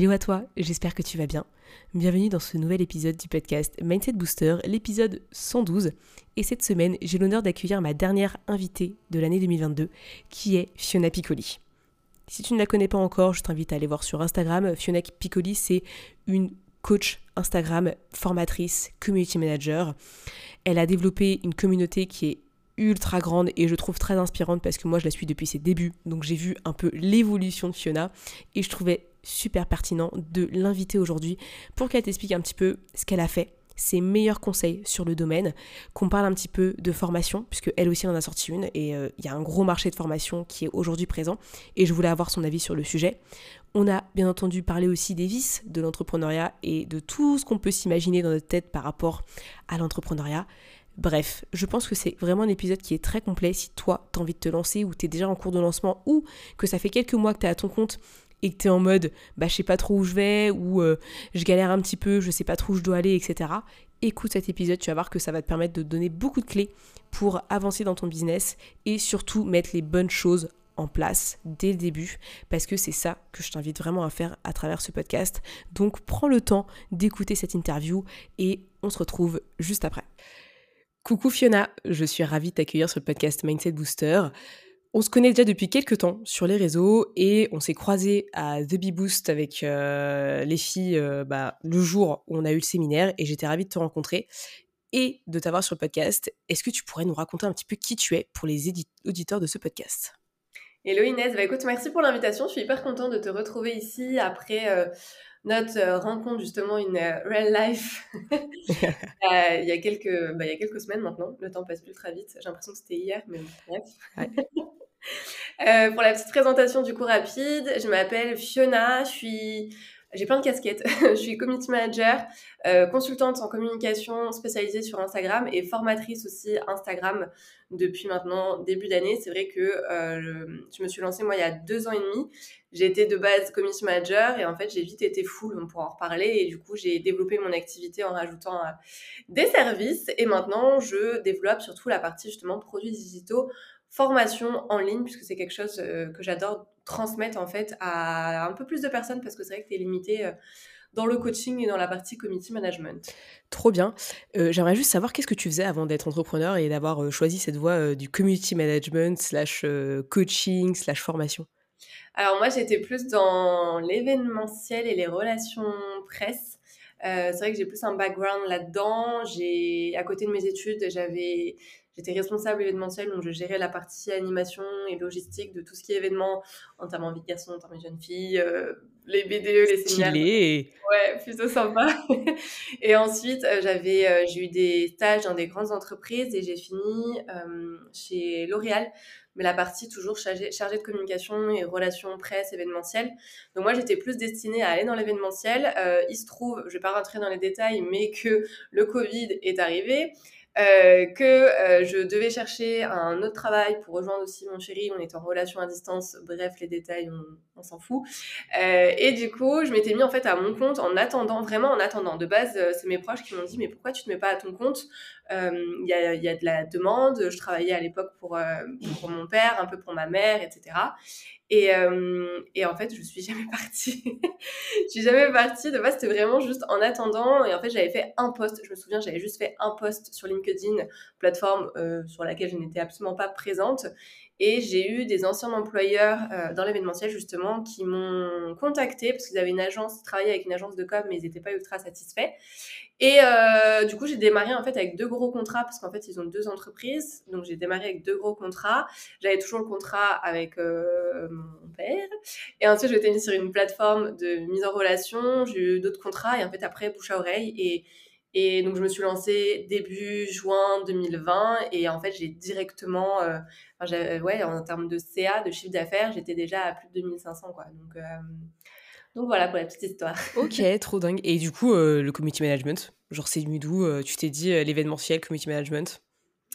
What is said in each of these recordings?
Hello à toi, j'espère que tu vas bien. Bienvenue dans ce nouvel épisode du podcast Mindset Booster, l'épisode 112. Et cette semaine, j'ai l'honneur d'accueillir ma dernière invitée de l'année 2022, qui est Fiona Piccoli. Si tu ne la connais pas encore, je t'invite à aller voir sur Instagram. Fiona Piccoli, c'est une coach Instagram, formatrice, community manager. Elle a développé une communauté qui est ultra grande et je trouve très inspirante parce que moi je la suis depuis ses débuts. Donc j'ai vu un peu l'évolution de Fiona et je trouvais super pertinent de l'inviter aujourd'hui pour qu'elle t'explique un petit peu ce qu'elle a fait, ses meilleurs conseils sur le domaine, qu'on parle un petit peu de formation, puisque elle aussi en a sorti une, et euh, il y a un gros marché de formation qui est aujourd'hui présent, et je voulais avoir son avis sur le sujet. On a bien entendu parlé aussi des vices de l'entrepreneuriat et de tout ce qu'on peut s'imaginer dans notre tête par rapport à l'entrepreneuriat. Bref, je pense que c'est vraiment un épisode qui est très complet si toi, tu as envie de te lancer ou tu es déjà en cours de lancement ou que ça fait quelques mois que tu es à ton compte et que tu es en mode bah je sais pas trop où je vais ou euh, je galère un petit peu, je sais pas trop où je dois aller, etc. Écoute cet épisode, tu vas voir que ça va te permettre de donner beaucoup de clés pour avancer dans ton business et surtout mettre les bonnes choses en place dès le début parce que c'est ça que je t'invite vraiment à faire à travers ce podcast. Donc prends le temps d'écouter cette interview et on se retrouve juste après. Coucou Fiona, je suis ravie de t'accueillir sur le podcast Mindset Booster. On se connaît déjà depuis quelques temps sur les réseaux et on s'est croisé à The Bee Boost avec euh, les filles euh, bah, le jour où on a eu le séminaire et j'étais ravie de te rencontrer et de t'avoir sur le podcast. Est-ce que tu pourrais nous raconter un petit peu qui tu es pour les auditeurs de ce podcast? Hello Inès, bah écoute, merci pour l'invitation. Je suis hyper contente de te retrouver ici après euh, notre rencontre justement une real life il, y a quelques, bah, il y a quelques semaines maintenant. Le temps passe plus très vite. J'ai l'impression que c'était hier, mais bref. Euh, pour la petite présentation du coup rapide, je m'appelle Fiona, je suis j'ai plein de casquettes. je suis community manager, euh, consultante en communication spécialisée sur Instagram et formatrice aussi Instagram depuis maintenant début d'année. C'est vrai que euh, je me suis lancée moi il y a deux ans et demi. Été de base community manager et en fait j'ai vite été full, on pourra en reparler. Et du coup j'ai développé mon activité en rajoutant des services et maintenant je développe surtout la partie justement produits digitaux formation en ligne, puisque c'est quelque chose euh, que j'adore transmettre en fait à un peu plus de personnes, parce que c'est vrai que tu es limité euh, dans le coaching et dans la partie community management. Trop bien. Euh, j'aimerais juste savoir qu'est-ce que tu faisais avant d'être entrepreneur et d'avoir choisi cette voie du community management slash coaching slash formation? Alors moi j'étais plus dans l'événementiel et les relations presse. c'est vrai que j'ai plus un background là-dedans. J'ai à côté de mes études, j'avais J'étais responsable événementiel, donc je gérais la partie animation et logistique de tout ce qui est événement, entamant vie de garçon, entamant vie de jeune fille, euh, les BDE, les séminaires. Ouais, plutôt sympa. et ensuite, euh, j'avais, euh, j'ai eu des stages dans des grandes entreprises et j'ai fini chez L'Oréal, mais la partie toujours chargée, chargée de communication et relations presse événementielle. Donc moi, j'étais plus destinée à aller dans l'événementiel. il se trouve, je vais pas rentrer dans les détails, mais que le Covid est arrivé. Euh, que euh, je devais chercher un autre travail pour rejoindre aussi mon chéri. On est en relation à distance. Bref, les détails, on, s'en fout. Euh, et du coup, je m'étais mis en fait à mon compte en attendant, vraiment en attendant. De base, c'est mes proches qui m'ont dit, mais pourquoi tu te mets pas à ton compte? Il y a, y, a, de la demande. Je travaillais à l'époque pour, pour mon père, un peu pour ma mère, etc. Et, euh, et, en fait, je suis jamais partie. je suis jamais partie. De base, c'était vraiment juste en attendant. Et en fait, j'avais fait un post. Je me souviens, j'avais juste fait un post sur LinkedIn, plateforme euh, sur laquelle je n'étais absolument pas présente. Et j'ai eu des anciens employeurs euh, dans l'événementiel, justement, qui m'ont contacté parce qu'ils avaient une agence, travaillaient avec une agence de com, mais ils n'étaient pas ultra satisfaits. Et euh, du coup, j'ai démarré en fait avec deux gros contrats parce qu'en fait, ils ont deux entreprises. Donc, j'ai démarré avec deux gros contrats. J'avais toujours le contrat avec euh, mon père. Et ensuite, j'étais mise sur une plateforme de mise en relation. J'ai eu d'autres contrats et en fait, après, bouche à oreille. Et et donc, je me suis lancée début juin 2020 et en fait, j'ai directement, euh, ouais, en termes de CA, de chiffre d'affaires, j'étais déjà à plus de 2500, quoi. Donc, euh, Donc voilà pour la petite histoire. ok, trop dingue. Et du coup, euh, le community management, genre c'est venu d'où Tu t'es dit l'événementiel, community management?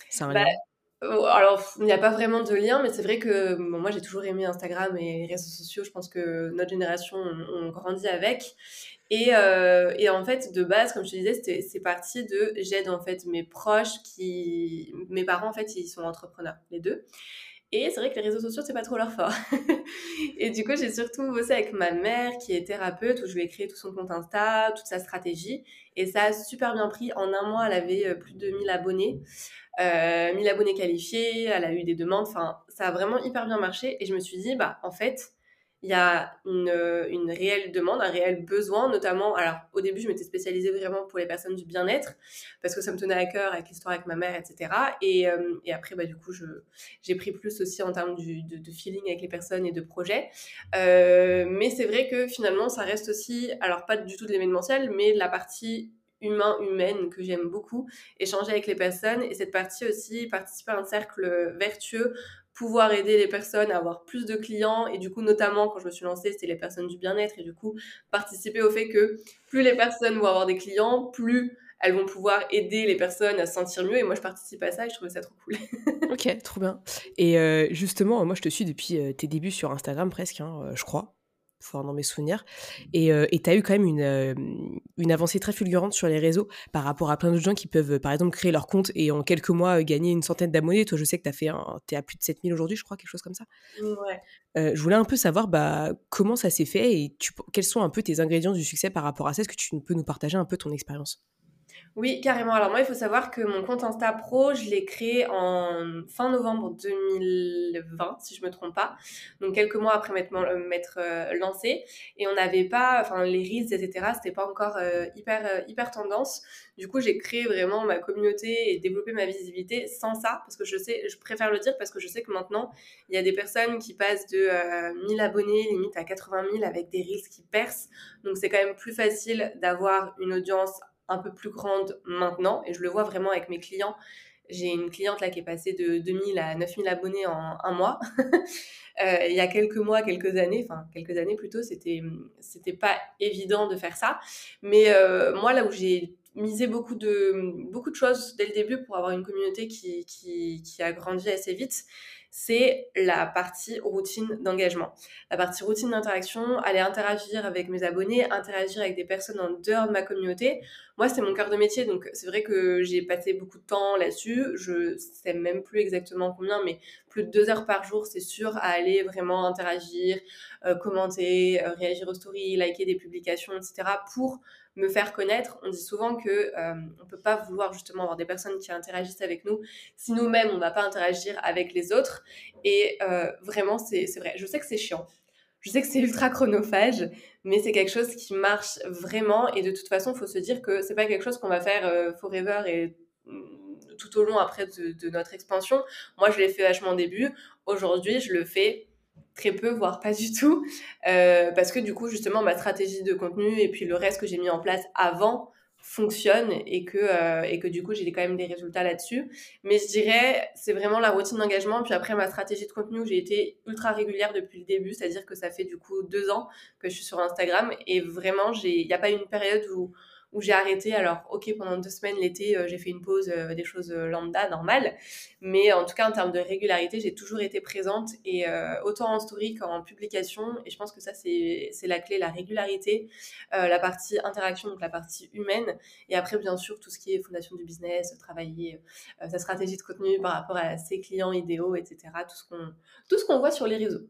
C'est un bah, lien? oh, alors, il n'y a pas vraiment de lien, mais c'est vrai que moi j'ai toujours aimé Instagram et les réseaux sociaux. Je pense que notre génération, on, on grandit avec. Et, euh, et, en fait, de base, comme je te disais, c'est parti de j'aide en fait mes proches qui, mes parents en fait, ils sont entrepreneurs, les deux. Et c'est vrai que les réseaux sociaux, c'est pas trop leur fort. et du coup, j'ai surtout bossé avec ma mère qui est thérapeute, où je lui ai créé tout son compte Insta, toute sa stratégie. Et ça a super bien pris. En un mois, elle avait euh, plus de 1000 abonnés. Euh, 1000 abonnés qualifiés, elle a eu des demandes. Enfin, ça a vraiment hyper bien marché. Et je me suis dit, bah, en fait, il y a une, une, réelle demande, un réel besoin, notamment, alors au début je m'étais spécialisée vraiment pour les personnes du bien-être, parce que ça me tenait à cœur avec l'histoire avec ma mère, etc. Et, euh, et après, bah, du coup, j'ai pris plus aussi en termes de, feeling avec les personnes et de projets. Euh, mais c'est vrai que finalement, ça reste aussi, alors pas du tout de l'événementiel, mais la partie humain, humaine que j'aime beaucoup, échanger avec les personnes et cette partie aussi, participer à un cercle vertueux pouvoir aider les personnes à avoir plus de clients et du coup notamment quand je me suis lancée c'était les personnes du bien-être et du coup participer au fait que plus les personnes vont avoir des clients plus elles vont pouvoir aider les personnes à se sentir mieux et moi je participe à ça et je trouvais ça trop cool. ok, trop bien. Et euh, justement, moi je te suis depuis euh, tes débuts sur Instagram presque, hein, euh, je crois fort dans mes souvenirs. Et euh, tu as eu quand même une, euh, une avancée très fulgurante sur les réseaux par rapport à plein d'autres gens qui peuvent, par exemple, créer leur compte et en quelques mois gagner une centaine d'abonnés. Toi, je sais que tu es à plus de 7000 aujourd'hui, je crois, quelque chose comme ça. Ouais. Euh, je voulais un peu savoir bah, comment ça s'est fait et tu, quels sont un peu tes ingrédients du succès par rapport à ça? Est-ce que tu peux nous partager un peu ton expérience? Oui, carrément. Alors moi, il faut savoir que mon compte Insta Pro, je l'ai créé en fin novembre 2020, si je me trompe pas. Donc quelques mois après m'être, m'être euh, lancé. Et on n'avait pas, enfin les reels, etc. C'était pas encore euh, hyper euh, hyper tendance. Du coup, j'ai créé vraiment ma communauté et développé ma visibilité sans ça, parce que je sais, je préfère le dire parce que je sais que maintenant, il y a des personnes qui passent de 1000 abonnés limite à 80 000 avec des reels qui percent. Donc c'est quand même plus facile d'avoir une audience un peu plus grande maintenant, et je le vois vraiment avec mes clients. J'ai une cliente là qui est passée de 2000 à 9000 abonnés en un mois. Euh, il y a quelques mois, quelques années, enfin quelques années plutôt, c'était c'était pas évident de faire ça. Mais euh, moi là où j'ai misé beaucoup de beaucoup de choses dès le début pour avoir une communauté qui, qui, qui a grandi assez vite, c'est la partie routine d'engagement. La partie routine d'interaction, aller interagir avec mes abonnés, interagir avec des personnes en dehors de ma communauté. Moi, c'est mon cœur de métier, donc c'est vrai que j'ai passé beaucoup de temps là-dessus. Je sais même plus exactement combien, mais plus de deux heures par jour, c'est sûr, à aller vraiment interagir, euh, commenter, euh, réagir aux stories, liker des publications, etc. pour me faire connaître. On dit souvent que euh, on peut pas vouloir justement avoir des personnes qui interagissent avec nous si nous-mêmes on va pas interagir avec les autres. Et euh, vraiment, c'est vrai. Je sais que c'est chiant. Je sais que c'est ultra chronophage, mais c'est quelque chose qui marche vraiment. Et de toute façon, il faut se dire que c'est pas quelque chose qu'on va faire euh, forever et mm, tout au long après de, de notre expansion. Moi, je l'ai fait vachement au début. Aujourd'hui, je le fais très peu, voire pas du tout, euh, parce que du coup, justement, ma stratégie de contenu et puis le reste que j'ai mis en place avant fonctionne et que, euh, et que du coup, j'ai quand même des résultats là-dessus. Mais je dirais, c'est vraiment la routine d'engagement. Puis après, ma stratégie de contenu j'ai été ultra régulière depuis le début, c'est-à-dire que ça fait du coup deux ans que je suis sur Instagram et vraiment, il n'y a pas une période où où j'ai arrêté. Alors, ok, pendant deux semaines l'été, euh, j'ai fait une pause, euh, des choses euh, lambda, normales. Mais en tout cas, en termes de régularité, j'ai toujours été présente et autant en story qu'en publication. Et je pense que ça, c'est la clé, la régularité, la partie interaction, donc la partie humaine. Et après, bien sûr, tout ce qui est fondation du business, travailler sa stratégie de contenu par rapport à ses clients idéaux, etc. Tout ce qu'on voit sur les réseaux.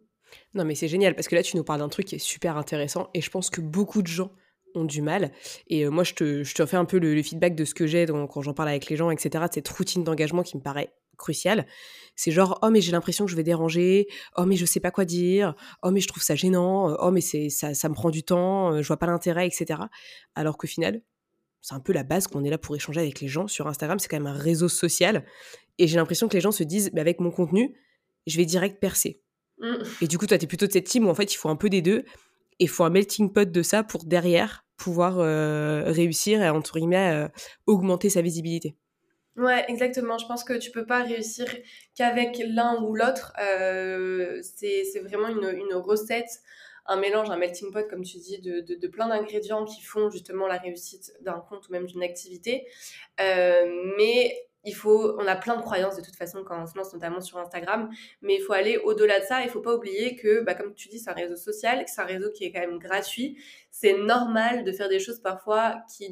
Non, mais c'est génial parce que là, tu nous parles d'un truc qui est super intéressant et je pense que beaucoup de gens ont du mal. Et euh, moi, je te, je te fais un peu le, feedback de ce que j'ai quand j'en parle avec les gens, etc., de cette routine d'engagement qui me paraît cruciale. C'est genre, oh, mais j'ai l'impression que je vais déranger, oh, mais je sais pas quoi dire, oh, mais je trouve ça gênant, oh, mais ça, ça me prend du temps, euh, je vois pas l'intérêt, etc. Alors qu'au final, c'est un peu la base qu'on est là pour échanger avec les gens. Sur Instagram, c'est quand même un réseau social. Et j'ai l'impression que les gens se disent, mais avec mon contenu, je vais direct percer. Mmh. Et du coup, toi, tu es plutôt de cette team où en fait, il faut un peu des deux. Et il faut un melting pot de ça pour derrière pouvoir euh, réussir et entre guillemets euh, augmenter sa visibilité. Ouais, exactement. Je pense que tu peux pas réussir qu'avec l'un ou l'autre. Euh, c'est vraiment une, une, recette un mélange, un melting pot, comme tu dis, de, de, plein d'ingrédients qui font justement la réussite d'un compte ou même d'une activité. Mais il faut, on a plein de croyances de toute façon quand on se lance notamment sur Instagram, mais il faut aller au-delà de ça. Il faut pas oublier que, bah, comme tu dis, c'est un réseau social, c'est un réseau qui est quand même gratuit. C'est normal de faire des choses parfois qui,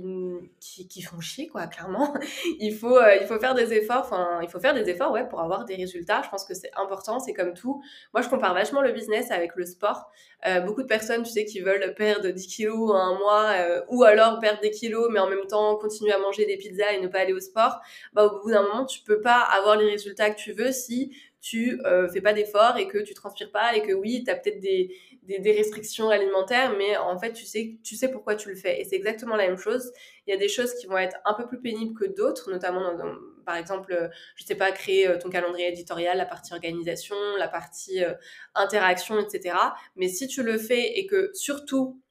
qui, font chier, quoi, clairement. il faut, euh, il faut faire des efforts. Enfin, il faut faire des efforts, ouais, pour avoir des résultats. Je pense que c'est important. C'est comme tout. Moi, je compare vachement le business avec le sport. Euh, beaucoup de personnes, tu sais, qui veulent perdre 10 kilos en un mois, euh, ou alors perdre des kilos, mais en même temps continuer à manger des pizzas et ne pas aller au sport. Bah, au bout d'un moment, tu peux pas avoir les résultats que tu veux si tu euh, fais pas d'efforts et que tu transpires pas et que oui, tu as peut-être des, des, restrictions alimentaires, mais en fait, tu sais, tu sais pourquoi tu le fais. Et c'est exactement la même chose. Il y a des choses qui vont être un peu plus pénibles que d'autres, notamment, par exemple, je sais pas, créer euh, ton calendrier éditorial, la partie organisation, la partie euh, interaction, etc. Mais si tu le fais et que surtout,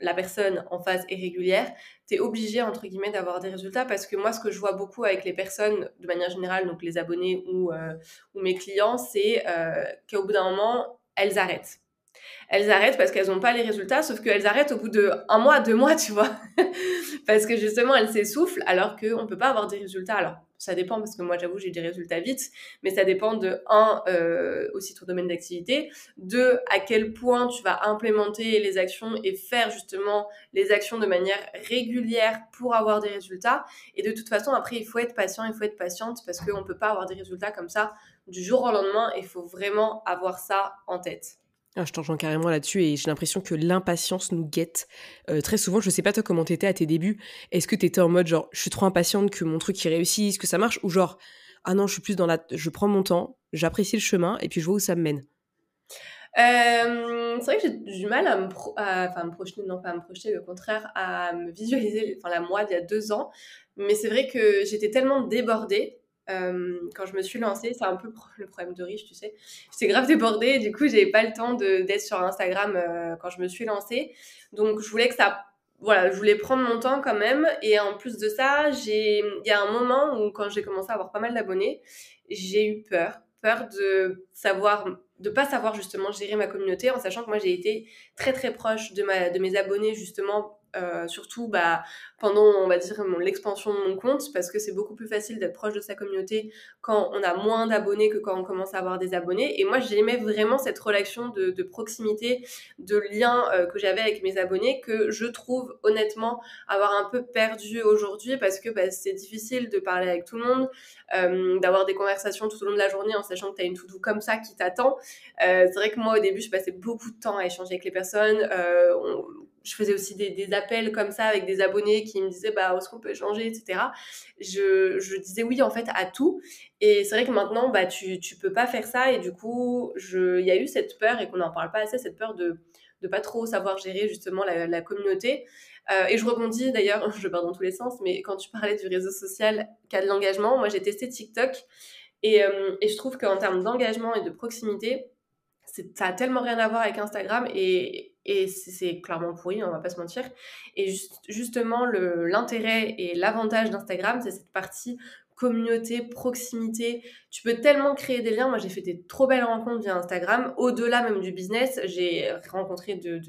la personne en face est régulière, tu es obligé, entre guillemets, d'avoir des résultats parce que moi, ce que je vois beaucoup avec les personnes, de manière générale, donc les abonnés ou, euh, mes clients, c'est euh, qu'au bout d'un moment, elles arrêtent. Elles arrêtent parce qu'elles n'ont pas les résultats, sauf qu'elles arrêtent au bout de un mois, deux mois, tu vois. parce que justement, elles s'essoufflent alors qu'on ne peut pas avoir des résultats. Alors, ça dépend parce que moi j'avoue j'ai des résultats vite, mais ça dépend de un euh, aussi ton domaine d'activité, deux à quel point tu vas implémenter les actions et faire justement les actions de manière régulière pour avoir des résultats. Et de toute façon après il faut être patient, il faut être patiente parce qu'on ne peut pas avoir des résultats comme ça du jour au lendemain. Il faut vraiment avoir ça en tête. Ah, je t'en rejoins carrément là-dessus et j'ai l'impression que l'impatience nous guette euh, très souvent. Je sais pas toi comment t'étais à tes débuts. Est-ce que t'étais en mode genre je suis trop impatiente que mon truc réussisse, que ça marche ou genre ah non je suis plus dans la je prends mon temps, j'apprécie le chemin et puis je vois où ça me mène? Euh, c'est vrai que j'ai du mal à me projeter, non pas à me projeter, au contraire, à me visualiser, enfin la moi d'il y a deux ans. Mais c'est vrai que j'étais tellement débordée euh, quand je me suis lancée, c'est un peu le problème de riche, tu sais. J'étais grave débordée, du coup, j'avais pas le temps d'être sur Instagram euh, quand je me suis lancée. Donc, je voulais que ça. Voilà, je voulais prendre mon temps quand même. Et en plus de ça, il y a un moment où, quand j'ai commencé à avoir pas mal d'abonnés, j'ai eu peur. Peur de savoir, de pas savoir justement gérer ma communauté, en sachant que moi, j'ai été très très proche de, ma, de mes abonnés justement euh, surtout bah, pendant, on va dire, l'expansion de mon compte, parce que c'est beaucoup plus facile d'être proche de sa communauté quand on a moins d'abonnés que quand on commence à avoir des abonnés. Et moi, j'aimais vraiment cette relation de, proximité, de lien euh, que j'avais avec mes abonnés, que je trouve honnêtement avoir un peu perdu aujourd'hui, parce que bah, c'est difficile de parler avec tout le monde, euh, d'avoir des conversations tout au long de la journée en sachant que tu as une to-do comme ça qui t'attend. c'est vrai que moi, au début, je passais beaucoup de temps à échanger avec les personnes. On, je faisais aussi des, appels comme ça avec des abonnés qui me disaient bah, est-ce qu'on peut échanger, etc. Je, disais oui en fait à tout. Et c'est vrai que maintenant, bah, tu ne peux pas faire ça. Et du coup, il y a eu cette peur, et qu'on n'en parle pas assez, cette peur de ne pas trop savoir gérer justement la, communauté. Euh, et je rebondis d'ailleurs, je pars dans tous les sens, mais quand tu parlais du réseau social a de l'engagement, moi j'ai testé TikTok. Et, euh, et je trouve qu'en termes d'engagement et de proximité, ça a tellement rien à voir avec Instagram et, et c'est clairement pourri, on va pas se mentir. Et justement, l'intérêt et l'avantage d'Instagram, c'est cette partie communauté, proximité. Tu peux tellement créer des liens. Moi, j'ai fait des trop belles rencontres via Instagram. Au-delà même du business, j'ai rencontré de,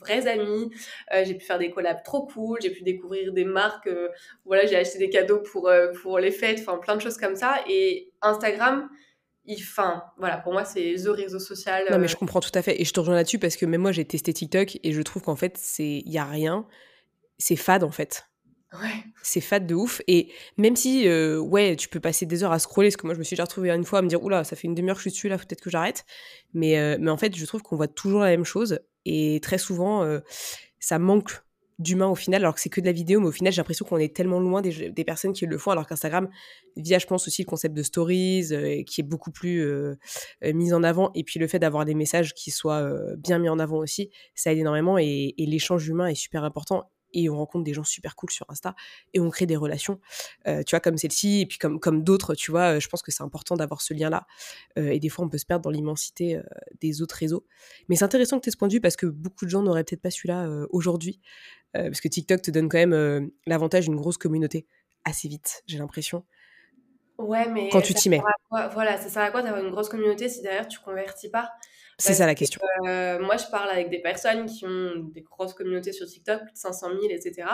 vrais amis. Euh, j'ai pu faire des collabs trop cool. J'ai pu découvrir des marques. Euh, voilà, j'ai acheté des cadeaux pour, euh, pour les fêtes. Enfin, plein de choses comme ça. Et Instagram, Enfin, voilà, pour moi, c'est the réseau social. Non, mais je euh. comprends tout à fait. Et je te rejoins là-dessus parce que même moi, j'ai testé TikTok et je trouve qu'en fait, il n'y a rien. C'est fade, en fait. Ouais. C'est fade de ouf. Et même si, euh, ouais, tu peux passer des heures à scroller, parce que moi, je me suis déjà retrouvée une fois à me dire, oula, ça fait une demi-heure que je suis dessus, là, peut-être que j'arrête. Mais, euh, mais en fait, je trouve qu'on voit toujours la même chose. Et très souvent, ça manque d'humain au final, alors que c'est que de la vidéo, mais au final, j'ai l'impression qu'on est tellement loin des, personnes qui le font, alors qu'Instagram, via, je pense aussi le concept de stories, euh, qui est beaucoup plus euh, euh, mis en avant, et puis le fait d'avoir des messages qui soient bien mis en avant aussi, ça aide énormément, et l'échange humain est super important, et on rencontre des gens super cool sur Insta et on crée des relations, euh, tu vois, comme celle-ci et puis comme, comme d'autres, tu vois, euh, je pense que c'est important d'avoir ce lien-là. Euh, et des fois, on peut se perdre dans l'immensité des autres réseaux. Mais c'est intéressant que tu aies ce point de vue parce que beaucoup de gens n'auraient peut-être pas celui-là aujourd'hui. parce que TikTok te donne quand même l'avantage d'une grosse communauté assez vite, j'ai l'impression. Ouais, mais quand tu t'y mets. Voilà, ça sert à quoi d'avoir une grosse communauté si derrière tu convertis pas? C'est ça la question. moi, je parle avec des personnes qui ont des grosses communautés sur TikTok, plus de 500 000, etc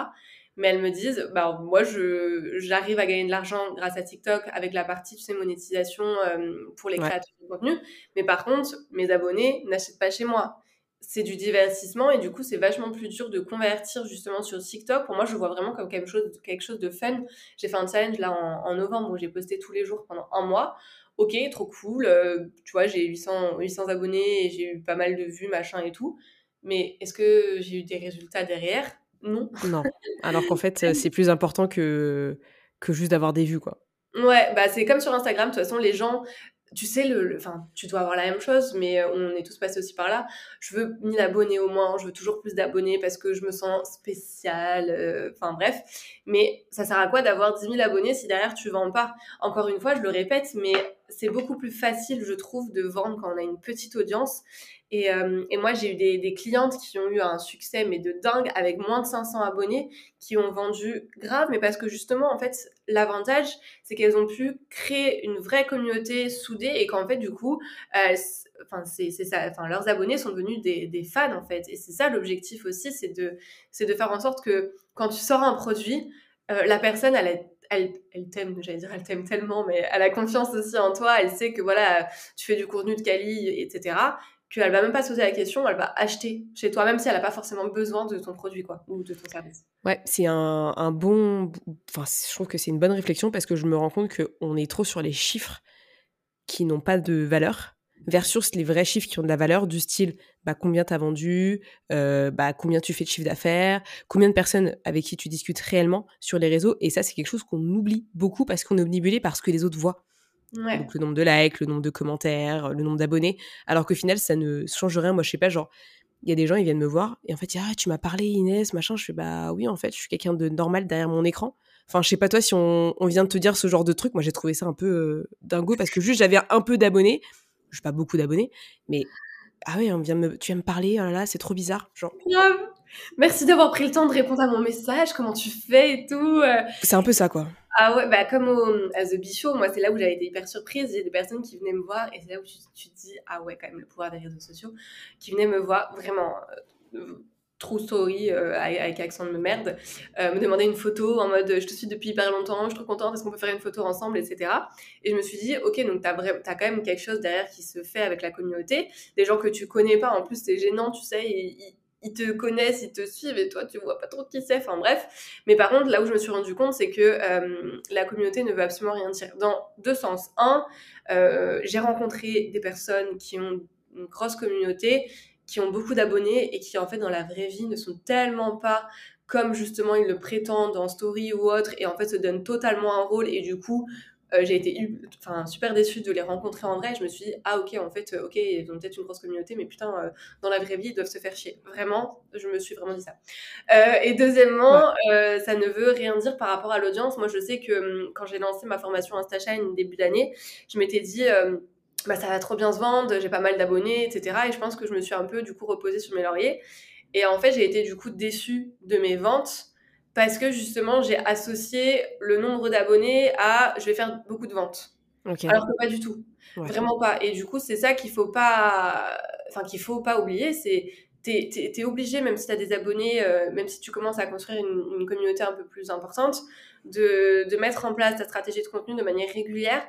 mais elles me disent, bah, moi, j'arrive à gagner de l'argent grâce à TikTok avec la partie, tu sais, monétisation euh, pour les créateurs de contenu. Mais par contre, mes abonnés n'achètent pas chez moi. C'est du divertissement et du coup, c'est vachement plus dur de convertir justement sur TikTok. Pour moi, je vois vraiment comme quelque chose, quelque chose de fun. J'ai fait un challenge là en, novembre où j'ai posté tous les jours pendant un mois. Ok, trop cool. Euh, tu vois, j'ai 800, 800 abonnés et j'ai eu pas mal de vues, machin et tout. Mais est-ce que j'ai eu des résultats derrière? Non. Non. Alors qu'en fait, c'est plus important que, que juste d'avoir des vues, quoi. Ouais, bah c'est comme sur Instagram, de toute façon, les gens, tu sais, le, enfin, tu dois avoir la même chose, mais euh, on est tous passés aussi par là. Je veux 1000 abonnés au moins, je veux toujours plus d'abonnés parce que je me sens spéciale, euh, enfin bref. Mais ça sert à quoi d'avoir 10 000 abonnés si derrière tu vends pas? Encore une fois, je le répète, mais c'est beaucoup plus facile, je trouve, de vendre quand on a une petite audience. Et, euh, et moi, j'ai eu des, des, clientes qui ont eu un succès, mais de dingue, avec moins de 500 abonnés, qui ont vendu grave, mais parce que justement, en fait, l'avantage, c'est qu'elles ont pu créer une vraie communauté soudée et qu'en fait, du coup, enfin, c'est ça, enfin, leurs abonnés sont devenus des, des fans, en fait. Et c'est ça l'objectif aussi, c'est de, de faire en sorte que quand tu sors un produit, euh, la personne, elle, elle, elle t'aime, j'allais dire, elle t'aime tellement, mais elle a confiance aussi en toi, elle sait que voilà, tu fais du contenu de quali, etc qu'elle va même pas se poser la question, elle va acheter chez toi, même si elle n'a pas forcément besoin de ton produit quoi, ou de ton service. Ouais, c'est un, un, bon. Enfin, je trouve que c'est une bonne réflexion parce que je me rends compte qu'on est trop sur les chiffres qui n'ont pas de valeur versus les vrais chiffres qui ont de la valeur du style bah, combien tu as vendu, euh, bah, combien tu fais de chiffre d'affaires, combien de personnes avec qui tu discutes réellement sur les réseaux. Et ça, c'est quelque chose qu'on oublie beaucoup parce qu'on est omnibulé par ce que les autres voient. Donc le nombre de likes, le nombre de commentaires, le nombre d'abonnés. Alors qu'au final, ça ne change rien. Moi, je sais pas, genre, il y a des gens, ils viennent me voir et en fait, ah, tu m'as parlé Inès, machin. Je fais, bah oui, en fait, je suis quelqu'un de normal derrière mon écran. Enfin, je sais pas toi si on, vient de te dire ce genre de truc. Moi, j'ai trouvé ça un peu euh, dingo parce que juste j'avais un peu d'abonnés. Je pas beaucoup d'abonnés, mais ah ouais, on vient me, tu viens me parler, oh là là, c'est trop bizarre. Genre. Merci d'avoir pris le temps de répondre à mon message. Comment tu fais et tout. Euh. C'est un peu ça, quoi. Ah ouais, bah comme au, à The Bichot, moi c'est là où j'avais été hyper surprise. Il y a des personnes qui venaient me voir et c'est là où tu, te dis, ah ouais, quand même, le pouvoir des réseaux sociaux, qui venaient me voir vraiment. Euh, true story euh, avec, accent de merde, euh, me demander une photo en mode je te suis depuis hyper longtemps, je suis trop contente, est-ce qu'on peut faire une photo ensemble, etc. Et je me suis dit, ok, donc t'as, as quand même quelque chose derrière qui se fait avec la communauté, des gens que tu connais pas, en plus c'est gênant, tu sais, ils, ils te connaissent, ils te suivent et toi tu vois pas trop qui c'est, enfin bref. Mais par contre, là où je me suis rendu compte, c'est que euh, la communauté ne veut absolument rien dire. Dans deux sens. Un, euh, j'ai rencontré des personnes qui ont une grosse communauté, qui ont beaucoup d'abonnés et qui en fait dans la vraie vie ne sont tellement pas comme justement ils le prétendent en story ou autre et en fait se donnent totalement un rôle et du coup euh, j'ai été enfin, super déçue de les rencontrer en vrai. Je me suis dit, ah ok, en fait, ok, ils ont peut-être une grosse communauté, mais putain, euh, dans la vraie vie, ils doivent se faire chier. Vraiment, je me suis vraiment dit ça. Euh, et deuxièmement, ça ne veut rien dire par rapport à l'audience. Moi, je sais que hum, quand j'ai lancé ma formation InstaShine début d'année, je m'étais dit, bah, ça va trop bien se vendre, j'ai pas mal d'abonnés, etc. Et je pense que je me suis un peu, du coup, reposée sur mes lauriers. Et en fait, j'ai été, du coup, déçue de mes ventes parce que justement, j'ai associé le nombre d'abonnés à je vais faire beaucoup de ventes. Alors que pas du tout. Vraiment pas. Et du coup, c'est ça qu'il faut pas, enfin, qu'il faut pas oublier. C'est, t'es, es, obligé, même si tu as des abonnés, euh, même si tu commences à construire une, communauté un peu plus importante, de, de, mettre en place ta stratégie de contenu de manière régulière,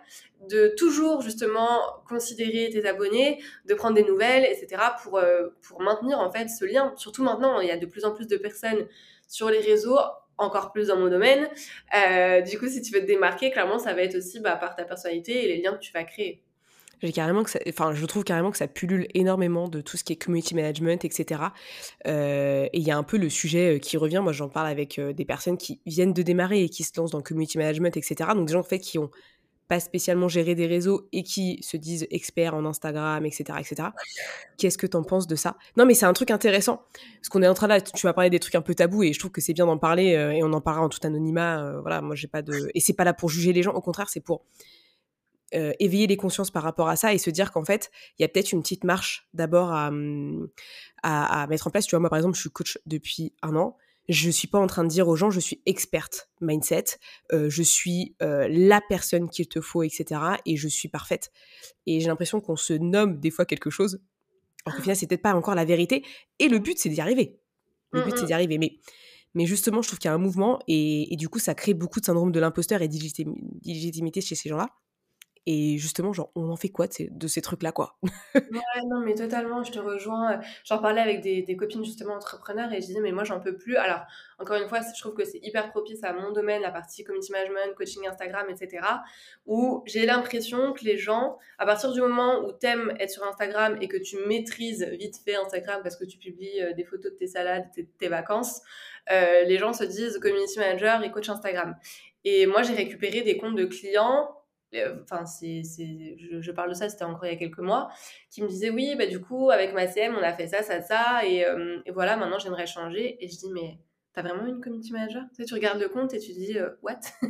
de toujours justement considérer tes abonnés, de prendre des nouvelles, etc. pour, euh, pour maintenir en fait ce lien. Surtout maintenant, il y a de plus en plus de personnes sur les réseaux, encore plus dans mon domaine. Euh, du coup, si tu veux te démarquer, clairement, ça va être aussi bah, par ta personnalité et les liens que tu vas créer. Je trouve carrément que ça pullule énormément de tout ce qui est community management, etc. Euh, et il y a un peu le sujet euh, qui revient. Moi, j'en parle avec des personnes qui viennent de démarrer et qui se lancent dans community management, etc. Donc, des gens en fait qui ont pas spécialement gérer des réseaux et qui se disent experts en Instagram, etc. etc. Qu'est-ce que tu en penses de ça? Non, mais c'est un truc intéressant. Parce qu'on est en train là, tu vas parler des trucs un peu tabous et je trouve que c'est bien d'en parler euh, et on en parlera en tout anonymat. Euh, voilà, moi j'ai pas de. Et c'est pas là pour juger les gens, au contraire, c'est pour euh, éveiller les consciences par rapport à ça et se dire qu'en fait, il y a peut-être une petite marche d'abord à, à, à mettre en place. Tu vois, moi par exemple, je suis coach depuis un an je suis pas en train de dire aux gens je suis experte mindset, euh, je suis euh, la personne qu'il te faut, etc. Et je suis parfaite. Et j'ai l'impression qu'on se nomme des fois quelque chose Alors qu'au final, c'est peut-être pas encore la vérité. Et le but, c'est d'y arriver. Le but, c'est d'y arriver. Mais, mais justement, je trouve qu'il y a un mouvement et, et, du coup, ça crée beaucoup de syndrome de l'imposteur et d'illégitimité chez ces gens-là. Et justement, genre, on en fait quoi de ces, trucs-là, quoi? Non, mais totalement, je te rejoins. J'en parlais avec des, copines, justement, entrepreneurs, et je disais, mais moi, j'en peux plus. Alors, encore une fois, je trouve que c'est hyper propice à mon domaine, la partie community management, coaching Instagram, etc., où j'ai l'impression que les gens, à partir du moment où t'aimes être sur Instagram et que tu maîtrises vite fait Instagram parce que tu publies des photos de tes salades, de tes, vacances, les gens se disent community manager et coach Instagram. Et moi, j'ai récupéré des comptes de clients enfin c'est, je, parle de ça, c'était encore il y a quelques mois, qui me disait oui, bah du coup avec ma CM on a fait ça, ça, ça, et, euh, et voilà maintenant j'aimerais changer. Et je dis mais t'as vraiment une community manager? Tu, tu regardes le compte et tu dis euh, what?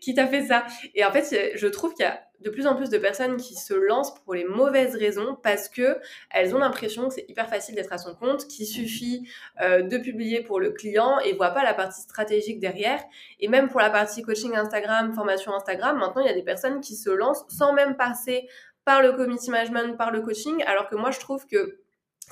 Qui t'a fait ça? Et en fait je trouve qu'il y a de plus en plus de personnes qui se lancent pour les mauvaises raisons parce que elles ont l'impression que c'est hyper facile d'être à son compte, qu'il suffit euh, de publier pour le client et voient pas la partie stratégique derrière. Et même pour la partie coaching Instagram, formation Instagram, maintenant il y a des personnes qui se lancent sans même passer par le community management, par le coaching, alors que moi je trouve que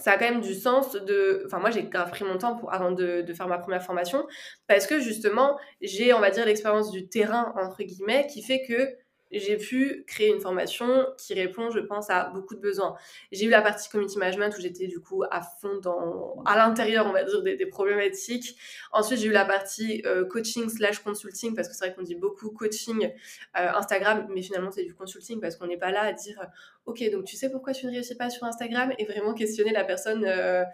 ça a quand même du sens de. Enfin, moi, j'ai grave pris mon temps avant de, de, faire ma première formation parce que justement, j'ai, on va dire, l'expérience du terrain, entre guillemets, qui fait que j'ai pu créer une formation qui répond, je pense, à beaucoup de besoins. J'ai eu la partie community management où j'étais du coup à fond dans, à l'intérieur, on va dire, des, problématiques. Ensuite, j'ai eu la partie euh, coaching slash consulting parce que c'est vrai qu'on dit beaucoup coaching euh, Instagram, mais finalement c'est du consulting parce qu'on n'est pas là à dire ok, donc tu sais pourquoi tu ne réussis pas sur Instagram et vraiment questionner la personne. Euh,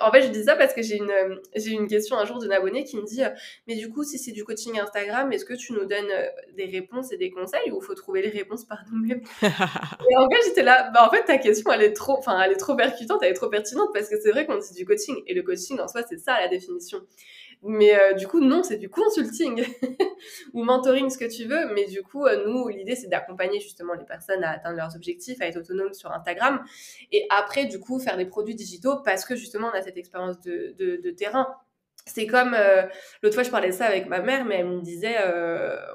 en fait, je dis ça parce que j'ai une, j'ai une question un jour d'une abonnée qui me dit, mais du coup, si c'est du coaching Instagram, est-ce que tu nous donnes des réponses et des conseils ou faut trouver les réponses par nous-mêmes? Et en fait, j'étais là, bah en fait, ta question, elle est trop, enfin, elle est trop percutante, elle est trop pertinente parce que c'est vrai qu'on dit du coaching et le coaching en soi, c'est ça la définition. Mais euh, du coup, non, c'est du consulting ou mentoring, ce que tu veux. Mais du coup, euh, nous, l'idée, c'est d'accompagner justement les personnes à atteindre leurs objectifs, à être autonomes sur Instagram. Et après, du coup, faire des produits digitaux parce que justement, on a cette expérience de, terrain. C'est comme euh, l'autre fois je parlais de ça avec ma mère, mais elle me disait,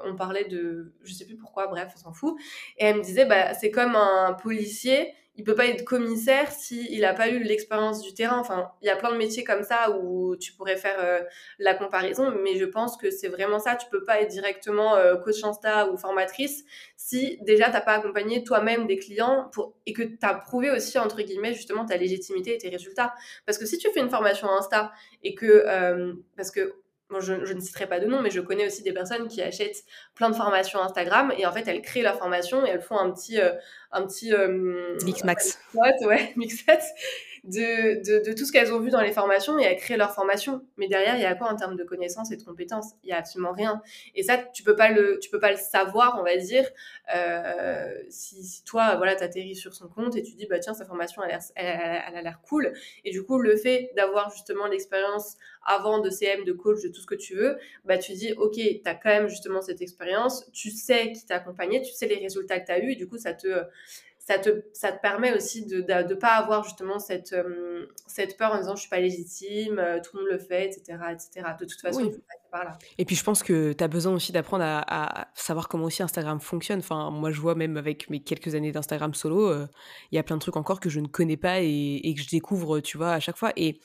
on parlait de, je sais plus pourquoi, bref, on s'en fout, et elle me disait, bah c'est comme un policier il peut pas être commissaire s'il il n'a pas eu l'expérience du terrain. Enfin, il y a plein de métiers comme ça où tu pourrais faire euh, la comparaison, mais je pense que c'est vraiment ça. Tu peux pas être directement euh, coach Insta ou formatrice si déjà t'as pas accompagné toi-même des clients et que tu as prouvé aussi entre guillemets justement ta légitimité et tes résultats. Parce que si tu fais une formation Insta et que euh, parce que je, ne citerai pas de nom, mais je connais aussi des personnes qui achètent plein de formations Instagram et en fait elles créent leur formation et elles font un petit, euh, un petit euh, mix max, ouais, mixette de, de, de, tout ce qu'elles ont vu dans les formations et elles créent leur formation. Mais derrière, il y a quoi en termes de connaissances et de compétences? Il y a absolument rien. Et ça, tu peux pas le, tu peux pas le savoir, on va dire, euh, si, si, toi, voilà, t'atterris sur son compte et tu dis, bah tiens, sa formation, elle, elle, elle a l'air cool. Et du coup, le fait d'avoir justement l'expérience avant de CM, de coach, de tout ce que tu veux, bah tu dis, ok, tu as quand même justement cette expérience, tu sais qui t'a accompagné, tu sais les résultats que tu as eu, et du coup, ça te, ça te, ça te permet aussi de ne pas avoir justement cette, euh, cette peur en disant je suis pas légitime, euh, tout le monde le fait, etc. etc. De toute façon, il faut par là. Et puis je pense que tu as besoin aussi d'apprendre à, savoir comment aussi Instagram fonctionne. Enfin, moi je vois même avec mes quelques années d'Instagram solo, euh, il y a plein de trucs encore que je ne connais pas et, et, que je découvre, tu vois, à chaque fois. Et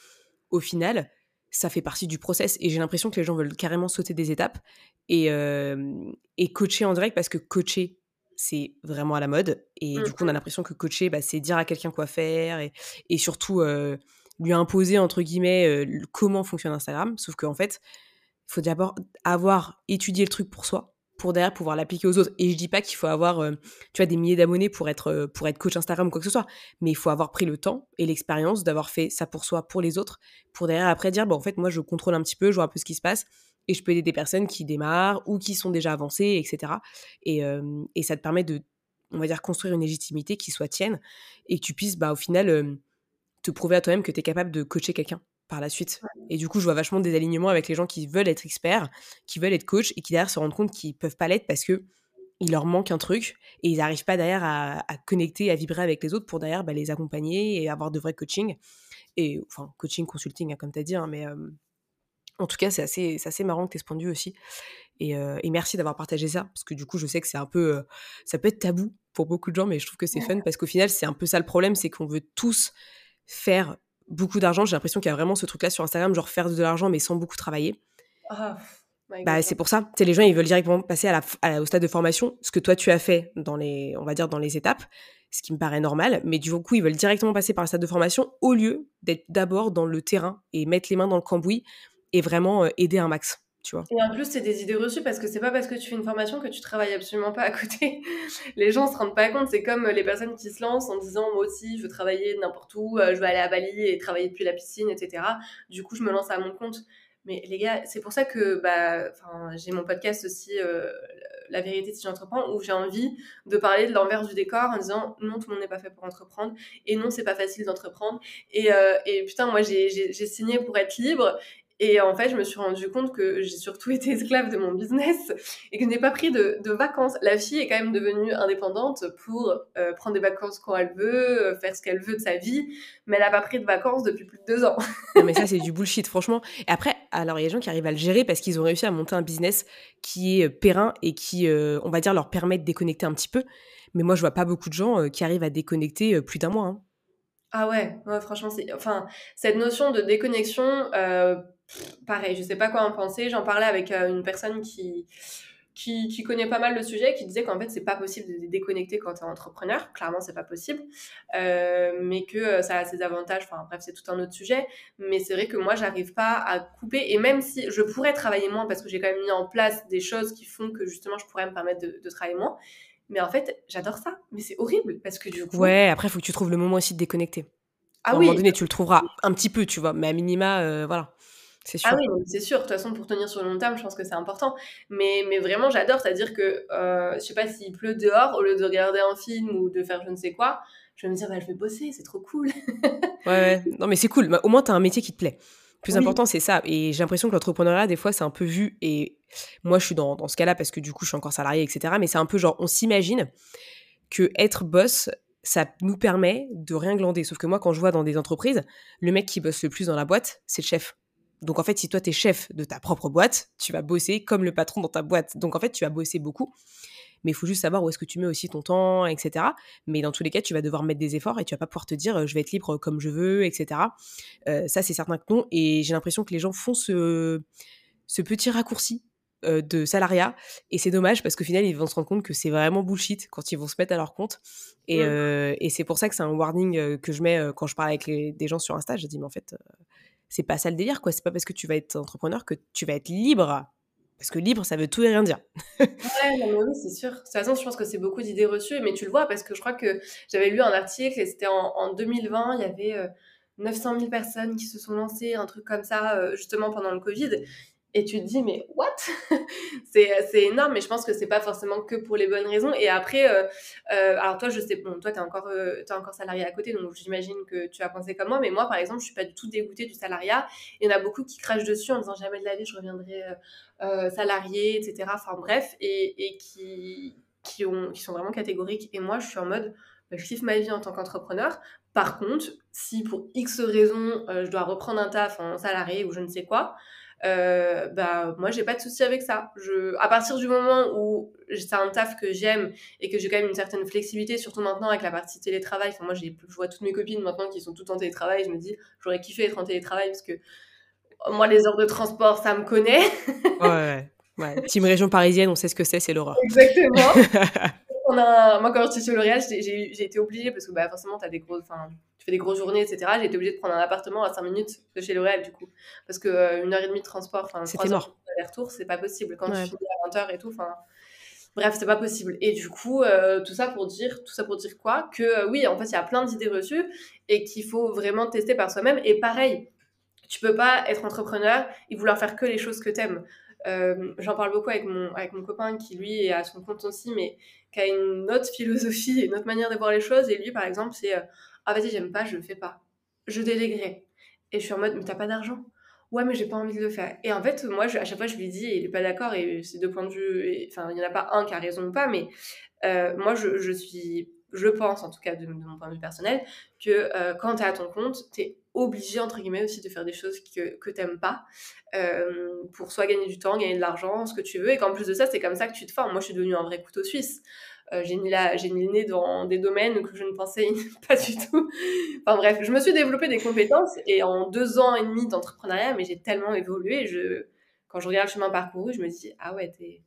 au final, ça fait partie du process. Et j'ai l'impression que les gens veulent carrément sauter des étapes et, et coacher en direct parce que coacher, c'est vraiment à la mode. Et du coup, on a mmh l'impression que coacher, bah, c'est dire à quelqu'un quoi faire et, et surtout lui imposer, entre guillemets, comment fonctionne Instagram. Sauf qu'en fait, il faut d'abord avoir étudié le truc pour soi, pour derrière pouvoir l'appliquer aux autres. Et je dis pas qu'il faut avoir, tu vois, des milliers d'abonnés pour être, pour être coach Instagram ou quoi que ce soit. Mais il faut avoir pris le temps et l'expérience d'avoir fait ça pour soi, pour les autres, pour derrière après dire, bon, en fait, moi, je contrôle un petit peu, je vois un peu ce qui se passe et je peux aider des personnes qui démarrent ou qui sont déjà avancées, etc. Et, et ça te permet de, on va dire, construire une légitimité qui soit tienne et que tu puisses, bah, au final, te prouver à toi-même que tu es capable de coacher quelqu'un par la suite. Et du coup, je vois vachement des alignements avec les gens qui veulent être experts, qui veulent être coach et qui derrière se rendent compte qu'ils peuvent pas l'être parce que il leur manque un truc et ils n'arrivent pas derrière à, connecter, à vibrer avec les autres pour derrière bah, les accompagner et avoir de vrais coaching. Et enfin, coaching, consulting, hein, comme tu as dit, hein, mais en tout cas, c'est assez, assez marrant que tu aies ce point de vue aussi. Et, et merci d'avoir partagé ça, parce que du coup, je sais que c'est un peu, ça peut être tabou pour beaucoup de gens, mais je trouve que c'est fun parce qu'au final, c'est un peu ça le problème, c'est qu'on veut tous faire beaucoup d'argent. J'ai l'impression qu'il y a vraiment ce truc-là sur Instagram, genre faire de l'argent mais sans beaucoup travailler. Ah, bah, c'est pour ça. Les gens, ils veulent directement passer à la, au stade de formation, ce que toi tu as fait dans les, on va dire dans les étapes, ce qui me paraît normal. Mais du coup, ils veulent directement passer par le stade de formation au lieu d'être d'abord dans le terrain et mettre les mains dans le cambouis et vraiment euh, aider un max. Tu vois. Et en plus, c'est des idées reçues parce que c'est pas parce que tu fais une formation que tu travailles absolument pas à côté. les gens se rendent pas compte. C'est comme les personnes qui se lancent en disant Moi aussi, je veux travailler n'importe où, euh, je veux aller à Bali et travailler depuis la piscine, etc. Du coup, je me lance à mon compte. Mais les gars, c'est pour ça que bah, j'ai mon podcast aussi, euh, La vérité si j'entreprends, où j'ai envie de parler de l'envers du décor en disant non, tout le monde n'est pas fait pour entreprendre, et non, c'est pas facile d'entreprendre. Et, et putain, moi, j'ai signé pour être libre, et en fait, je me suis rendu compte que j'ai surtout été esclave de mon business et que je n'ai pas pris de, vacances. La fille est quand même devenue indépendante pour euh, prendre des vacances quand elle veut, euh, faire ce qu'elle veut de sa vie, mais elle n'a pas pris de vacances depuis plus de deux ans. non, mais ça, c'est du bullshit, franchement. Et après, alors, il y a des gens qui arrivent à le gérer parce qu'ils ont réussi à monter un business qui est euh, périn et qui, on va dire, leur permet de déconnecter un petit peu. Mais moi, je vois pas beaucoup de gens qui arrivent à déconnecter plus d'un mois. Hein. Ah ouais, franchement, enfin, cette notion de déconnexion, pareil, je sais pas quoi en penser. J'en parlais avec euh, une personne qui, qui, connaît pas mal le sujet, qui disait qu'en fait, c'est pas possible de déconnecter quand tu es entrepreneur. Clairement, c'est pas possible. Euh, mais que euh, ça a ses avantages. Enfin, bref, c'est tout un autre sujet. Mais c'est vrai que moi, j'arrive pas à couper. Et même si je pourrais travailler moins, parce que j'ai quand même mis en place des choses qui font que justement, je pourrais me permettre de, travailler moins. Mais en fait, j'adore ça. Mais c'est horrible parce que du coup. Ouais, après, il faut que tu trouves le moment aussi de déconnecter. Ah à un moment donné, tu le trouveras un petit peu, tu vois. Mais à minima, voilà. Ah oui, c'est sûr. De toute façon, pour tenir sur le long terme, je pense que c'est important. Mais, mais vraiment, j'adore. C'est-à-dire que, euh, je sais pas, s'il pleut dehors, au lieu de regarder un film ou de faire je ne sais quoi, je vais me dire, bah, je vais bosser, c'est trop cool. ouais, ouais, non, mais c'est cool. Bah, au moins, tu as un métier qui te plaît. Le plus important, c'est ça. Et j'ai l'impression que l'entrepreneuriat, des fois, c'est un peu vu. Et moi, je suis dans, dans ce cas-là parce que du coup, je suis encore salarié, etc. Mais c'est un peu genre, on s'imagine que être boss, ça nous permet de rien glander. Sauf que moi, quand je vois dans des entreprises, le mec qui bosse le plus dans la boîte, c'est le chef. Donc en fait, si toi tu es chef de ta propre boîte, tu vas bosser comme le patron dans ta boîte. Donc en fait, tu vas bosser beaucoup. Mais il faut juste savoir où est-ce que tu mets aussi ton temps, etc. Mais dans tous les cas, tu vas devoir mettre des efforts et tu vas pas pouvoir te dire je vais être libre comme je veux, etc. Euh, ça, c'est certain que non. Et j'ai l'impression que les gens font ce, ce petit raccourci euh, de salariat. Et c'est dommage parce qu'au final, ils vont se rendre compte que c'est vraiment bullshit quand ils vont se mettre à leur compte. Et, euh, et c'est pour ça que c'est un warning que je mets quand je parle avec des gens sur Insta. Je dis, mais en fait, c'est pas ça le délire, quoi. C'est pas parce que tu vas être entrepreneur que tu vas être libre. Parce que libre, ça veut tout et rien dire. ouais, oui, c'est sûr. De toute façon, je pense que c'est beaucoup d'idées reçues, mais tu le vois parce que je crois que j'avais lu un article et c'était en, 2020, il y avait 900 euh, 000 personnes qui se sont lancées, un truc comme ça, euh, justement pendant le Covid et tu te dis mais what? C'est énorme mais je pense que c'est pas forcément que pour les bonnes raisons. Et après euh, euh, alors toi je sais bon toi t'es encore euh, encore salarié à côté donc j'imagine que tu as pensé comme moi mais moi par exemple je suis pas du tout dégoûtée du salariat. Il y en a beaucoup qui crachent dessus en disant jamais de la vie je reviendrai salarié etc enfin bref et, et qui qui ont sont vraiment catégoriques. Et moi je suis en mode bah, je kiffe ma vie en tant qu'entrepreneur. Par contre si pour X raisons je dois reprendre un taf en salarié ou je ne sais quoi euh, bah moi j'ai pas de souci avec ça. Je, à partir du moment où c'est un taf que j'aime et que j'ai quand même une certaine flexibilité, surtout maintenant avec la partie télétravail. Enfin, moi j'ai, je vois toutes mes copines maintenant qui sont toutes en télétravail. Je me dis j'aurais kiffé être en télétravail parce que moi les heures de transport ça me connaît. ouais, ouais. Team région parisienne, on sait ce que c'est, c'est l'horreur. Exactement. on a, moi quand j'étais sur L'Oréal, j'ai été obligée parce que bah, forcément as des gros, tu fais des grosses journées, etc. J'ai été obligée de prendre un appartement à 5 minutes de chez L'Oréal, du coup. Parce que euh, une heure et demie de transport, enfin, 3 heures d'aller-retour, c'est pas possible. Quand tu finis à 20h et tout, enfin. Bref, c'est pas possible. Et du coup, euh, tout ça pour dire, tout ça pour dire quoi? Que euh, oui, en fait, il y a plein d'idées reçues et qu'il faut vraiment tester par soi-même. Et pareil, tu peux pas être entrepreneur et vouloir faire que les choses que t'aimes. Euh, J'en parle beaucoup avec mon, avec mon copain qui, lui, est à son compte aussi, mais qui a une autre philosophie une autre manière de voir les choses. Et lui, par exemple, c'est ah vas-y, j'aime pas, je fais pas. Je déléguerai. Et je suis en mode, mais t'as pas d'argent Ouais, mais j'ai pas envie de le faire. Et en fait, moi, à chaque fois, je lui dis, il est pas d'accord, et c'est deux points de vue, enfin, il y en a pas un qui a raison ou pas, mais euh, moi, je, suis je pense, en tout cas de, mon point de vue personnel, que euh, quand tu es à ton compte, tu es obligé, entre guillemets, aussi de faire des choses que, que tu n'aimes pas euh, pour soit gagner du temps, gagner de l'argent, ce que tu veux. Et qu'en plus de ça, c'est comme ça que tu te formes. Moi, je suis devenue un vrai couteau suisse. Euh, j'ai mis, mis le nez dans des domaines que je ne pensais pas du tout. enfin bref, je me suis développé des compétences et en deux ans et demi d'entrepreneuriat, mais j'ai tellement évolué. Je, quand je regarde le chemin parcouru, je me dis, ah ouais, t'es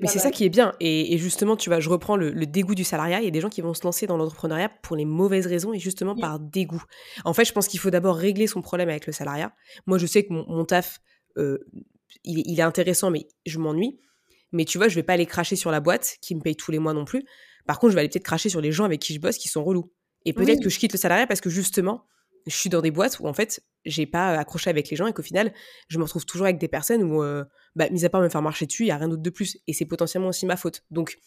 mais c'est ça qui est bien. Et, justement, tu vois, je reprends le, dégoût du salariat. Il y a des gens qui vont se lancer dans l'entrepreneuriat pour les mauvaises raisons et justement par dégoût. En fait, je pense qu'il faut d'abord régler son problème avec le salariat. Moi, je sais que mon, taf, euh, il, est intéressant, mais je m'ennuie. Mais tu vois, je vais pas aller cracher sur la boîte qui me paye tous les mois non plus. Par contre, je vais aller peut-être cracher sur les gens avec qui je bosse qui sont relous. Et peut-être que je quitte le salariat parce que justement, je suis dans des boîtes où en fait, j'ai pas accroché avec les gens et qu'au final, je me retrouve toujours avec des personnes où, euh, bah, mis à part me faire marcher dessus, il y a rien d'autre de plus. Et c'est potentiellement aussi ma faute. Donc,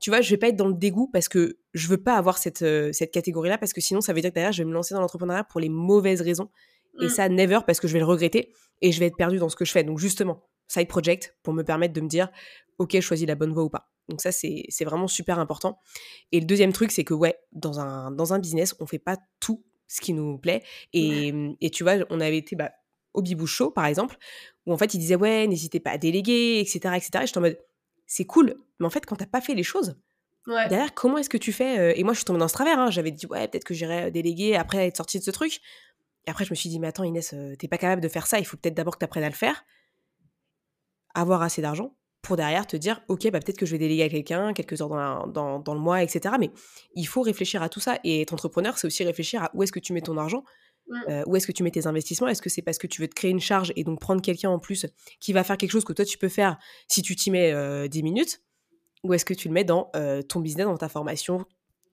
tu vois, je vais pas être dans le dégoût parce que je veux pas avoir cette, euh, cette catégorie-là parce que sinon, ça veut dire que derrière, je vais me lancer dans l'entrepreneuriat pour les mauvaises raisons. Et mm. ça, never, parce que je vais le regretter et je vais être perdu dans ce que je fais. Donc, justement, side project pour me permettre de me dire, OK, je choisis la bonne voie ou pas. Donc, ça, c'est vraiment super important. Et le deuxième truc, c'est que, ouais, dans un, dans un business, on fait pas tout ce qui nous plaît. Et, et tu vois, on avait été bah, au Bibou Show, par exemple, où en fait, il disait, ouais, n'hésitez pas à déléguer, etc. etc. Et j'étais en mode, c'est cool, mais en fait, quand t'as pas fait les choses, derrière, comment est-ce que tu fais euh, Et moi, je suis tombée dans ce travers. Hein. J'avais dit, ouais, peut-être que j'irai euh, déléguer après être sortie de ce truc. Et après, je me suis dit, mais attends, Inès, euh, t'es pas capable de faire ça. Il faut peut-être d'abord que tu apprennes à le faire. Avoir assez d'argent pour derrière te dire, ok, bah, peut-être que je vais déléguer à quelqu'un quelques heures dans, dans, dans, le mois, etc. Mais il faut réfléchir à tout ça. Et être entrepreneur, c'est aussi réfléchir à où est-ce que tu mets ton argent, euh, où est-ce que tu mets tes investissements. Est-ce que c'est parce que tu veux te créer une charge et donc prendre quelqu'un en plus qui va faire quelque chose que toi, tu peux faire si tu t'y mets 10 euh, minutes Ou est-ce que tu le mets dans euh, ton business, dans ta formation,